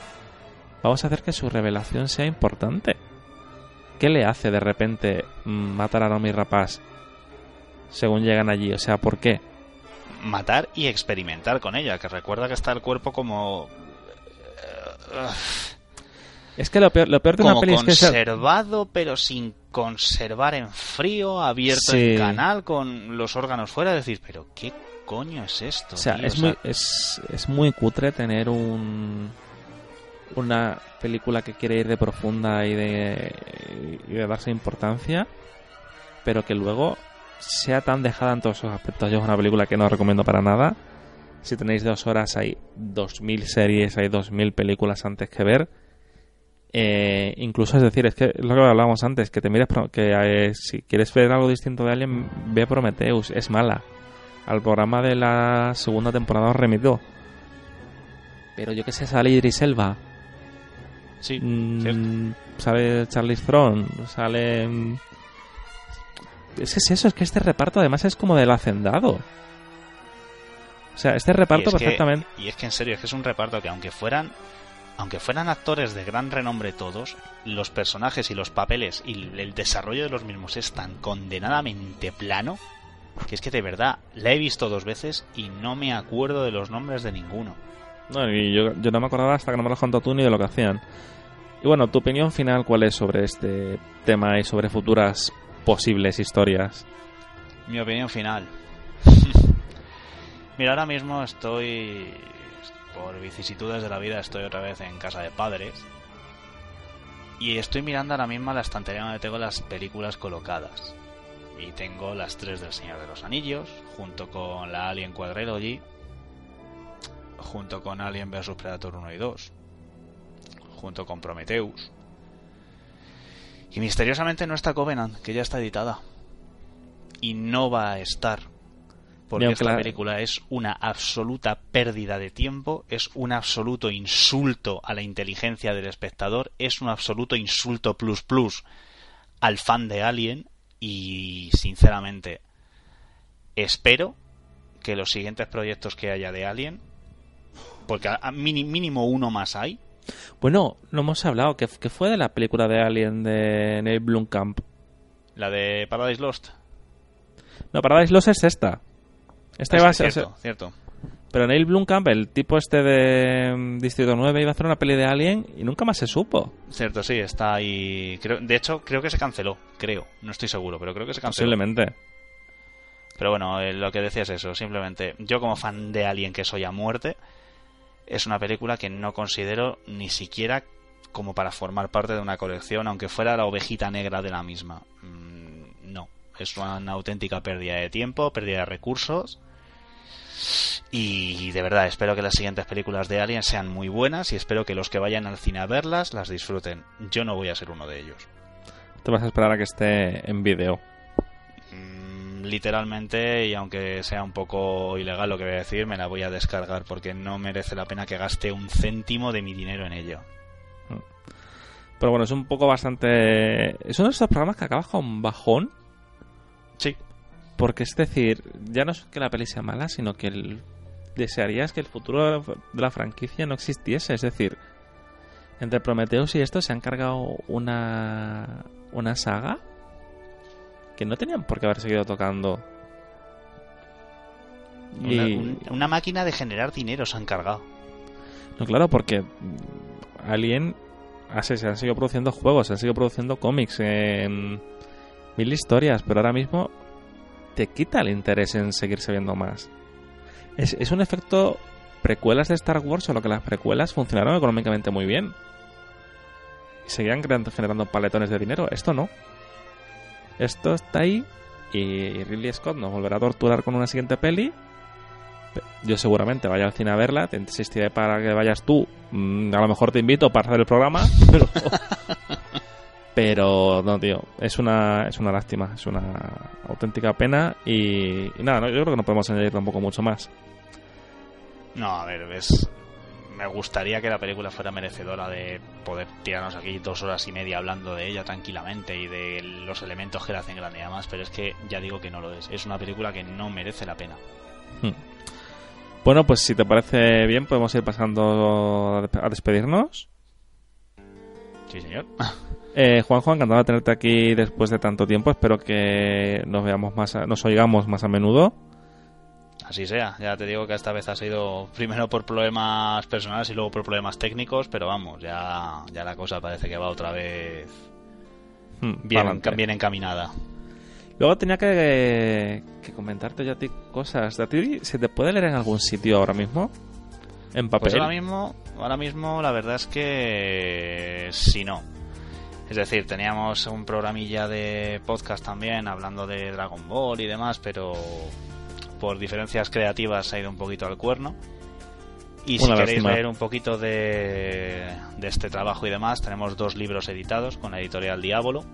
vamos a hacer que su revelación sea importante. ¿Qué le hace de repente mm, matar a Naomi Rapaz según llegan allí? O sea, ¿por qué? Matar y experimentar con ella, que recuerda que está el cuerpo como... eh, Es que lo peor, lo peor de una peli es que... se- conservado, pero sin conservar en frío, abierto Sí. en canal, con los órganos fuera. Decir, pero ¿qué coño es esto? O sea, tío? es, O sea, muy, es, es muy cutre tener un una película que quiere ir de profunda y de, y de darse importancia, pero que luego sea tan dejada en todos esos aspectos. Yo es una película que no recomiendo para nada. Si tenéis dos horas, hay dos mil series, hay dos mil películas antes que ver. Eh, incluso es decir, es que lo que hablábamos antes, que te mires que eh, si quieres ver algo distinto de Alien, ve Prometheus, es mala. Al programa de la segunda temporada os remito. Pero yo que sé, sale Idris Elba, sí, mm, sale Charlize Theron, sale... mm, Es que es eso, es que este reparto además es como del hacendado. O sea, este reparto Y es que- perfectamente... y es que en serio, es que es un reparto que aunque fueran aunque fueran actores de gran renombre todos, los personajes y los papeles y el desarrollo de los mismos es tan condenadamente plano que es que de verdad la he visto dos veces y no me acuerdo de los nombres de ninguno. No, y yo, yo no me acordaba hasta que no me lo contado tú ni de lo que hacían. Y bueno, ¿tu opinión final cuál es sobre este tema y sobre futuras posibles historias? Mi opinión final. Mira, ahora mismo estoy por vicisitudes de la vida estoy otra vez en casa de padres y estoy mirando ahora mismo la estantería donde tengo las películas colocadas. Y tengo las tres del Señor de los Anillos, junto con la Alien Quadrilogy, junto con Alien vs Predator 1 y 2, junto con Prometheus. Y misteriosamente no está Covenant, que ya está editada. Y no va a estar. Porque aunque esta la- película es una absoluta pérdida de tiempo, es un absoluto insulto a la inteligencia del espectador, es un absoluto insulto plus plus al fan de Alien y sinceramente espero que los siguientes proyectos que haya de Alien, porque a, mínimo uno más hay, Bueno, no hemos hablado, que, que fue de la película de Alien de Neil Blomkamp. la de Paradise Lost. No, Paradise Lost es esta. Esta Es a ser... cierto, cierto. Pero Neil Blomkamp, el tipo este de mm, Distrito 9, iba a hacer una peli de Alien y nunca más se supo. Cierto, sí, está ahí. Creo, de hecho, creo que se canceló. Creo, no estoy seguro, pero creo que se canceló. Posiblemente. Pero bueno, eh, lo que decía es eso. Simplemente, yo como fan de Alien que soy a muerte, es una película que no considero ni siquiera como para formar parte de una colección, aunque fuera la ovejita negra de la misma. Mm, es una, auténtica pérdida de tiempo, pérdida de recursos. Y de verdad, espero que las siguientes películas de Alien sean muy buenas y espero que los que vayan al cine a verlas las disfruten. Yo no voy a ser uno de ellos. Te vas a esperar a que esté en vídeo. Mm, literalmente, y aunque sea un poco ilegal lo que voy a decir, me la voy a descargar porque no merece la pena que gaste un céntimo de mi dinero en ello. Pero bueno, es un poco bastante... Es uno de esos programas que acaba con bajón. Sí. Porque es decir, ya no es que la peli sea mala, sino que el... desearías que el futuro de la franquicia no existiese. Es decir, entre Prometheus y esto se han cargado una, una saga que no tenían por qué haber seguido tocando. Una, Y- un- una máquina de generar dinero se han cargado. No, claro, porque Alien ah, sí, se han seguido produciendo juegos, se han seguido produciendo cómics, en mil historias, pero ahora mismo te quita el interés en seguirse viendo más. Es, es un efecto precuelas de Star Wars, solo que las precuelas funcionaron económicamente muy bien. Y seguían generando paletones de dinero. Esto no. Esto está ahí y Ridley Scott nos volverá a torturar con una siguiente peli. Yo seguramente vaya al cine a verla, te insistiré para que vayas tú. Mm, A lo mejor te invito para hacer el programa, pero, pero no, tío, es una, es una lástima, es una auténtica pena y, y nada, no, yo creo que no podemos añadir tampoco mucho más. No, a ver, ves. Me gustaría que la película fuera merecedora de poder tirarnos aquí dos horas y media hablando de ella tranquilamente y de los elementos que la hacen grande y demás, pero es que ya digo que no lo es. Es una película que no merece la pena. Bueno, pues si te parece bien, podemos ir pasando a despedirnos. Sí, señor. Eh, Juanjo, encantado de tenerte aquí después de tanto tiempo. Espero que nos veamos más, a- nos oigamos más a menudo. Así sea, ya te digo que esta vez ha sido primero por problemas personales y luego por problemas técnicos, pero vamos, ya, ya la cosa parece que va otra vez Hmm, bien, bien encaminada. Luego tenía que, que comentarte yo a ti cosas. ¿A ti se te puede leer en algún sitio ahora mismo? En papel. Pues ahora mismo, ahora mismo la verdad es que sí no. Es decir, teníamos un programilla de podcast también hablando de Dragon Ball y demás, pero por diferencias creativas se ha ido un poquito al cuerno. Y si Una queréis lástima. leer un poquito de, de este trabajo y demás, tenemos dos libros editados con la editorial Diablo,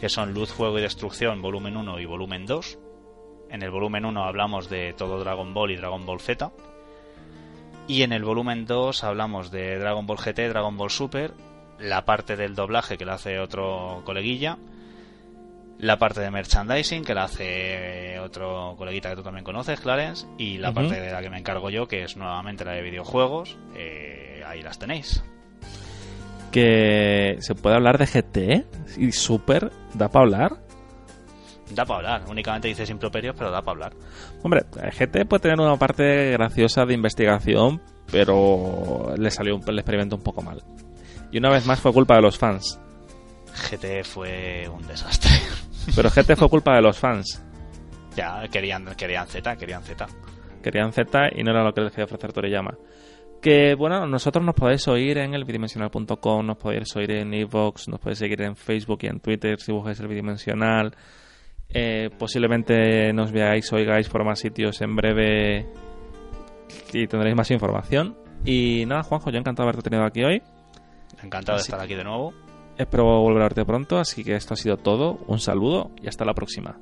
que son Luz, Fuego y Destrucción, volumen 1 y volumen 2. En el volumen 1 hablamos de todo Dragon Ball y Dragon Ball Z. Y en el volumen 2 hablamos de Dragon Ball GT, Dragon Ball Super, la parte del doblaje que la hace otro coleguilla, la parte de merchandising que la hace otro coleguita que tú también conoces, Clarence, y la parte de la que me encargo yo, que es nuevamente la de videojuegos. Eh, ahí las tenéis. Que se puede hablar de GT y Super. ¿Da para hablar? Da para hablar, únicamente dices improperios, pero da para hablar. Hombre, GT puede tener una parte graciosa de investigación, pero le salió un, el experimento un poco mal. Y una vez más fue culpa de los fans. GT fue un desastre. Pero GT fue culpa de los fans. ya, querían, querían Z, querían Z. Querían Z y no era lo que les quería ofrecer Toriyama. Que bueno, nosotros nos podéis oír en el bidimensional.com, nos podéis oír en Evox, nos podéis seguir en Facebook y en Twitter si buscáis el bidimensional. Eh, posiblemente nos veáis, oigáis por más sitios en breve y tendréis más información. Y nada, Juanjo, yo encantado de haberte tenido aquí hoy. Encantado Así de estar aquí de nuevo. Espero volver a verte pronto, así que esto ha sido todo. Un saludo y hasta la próxima.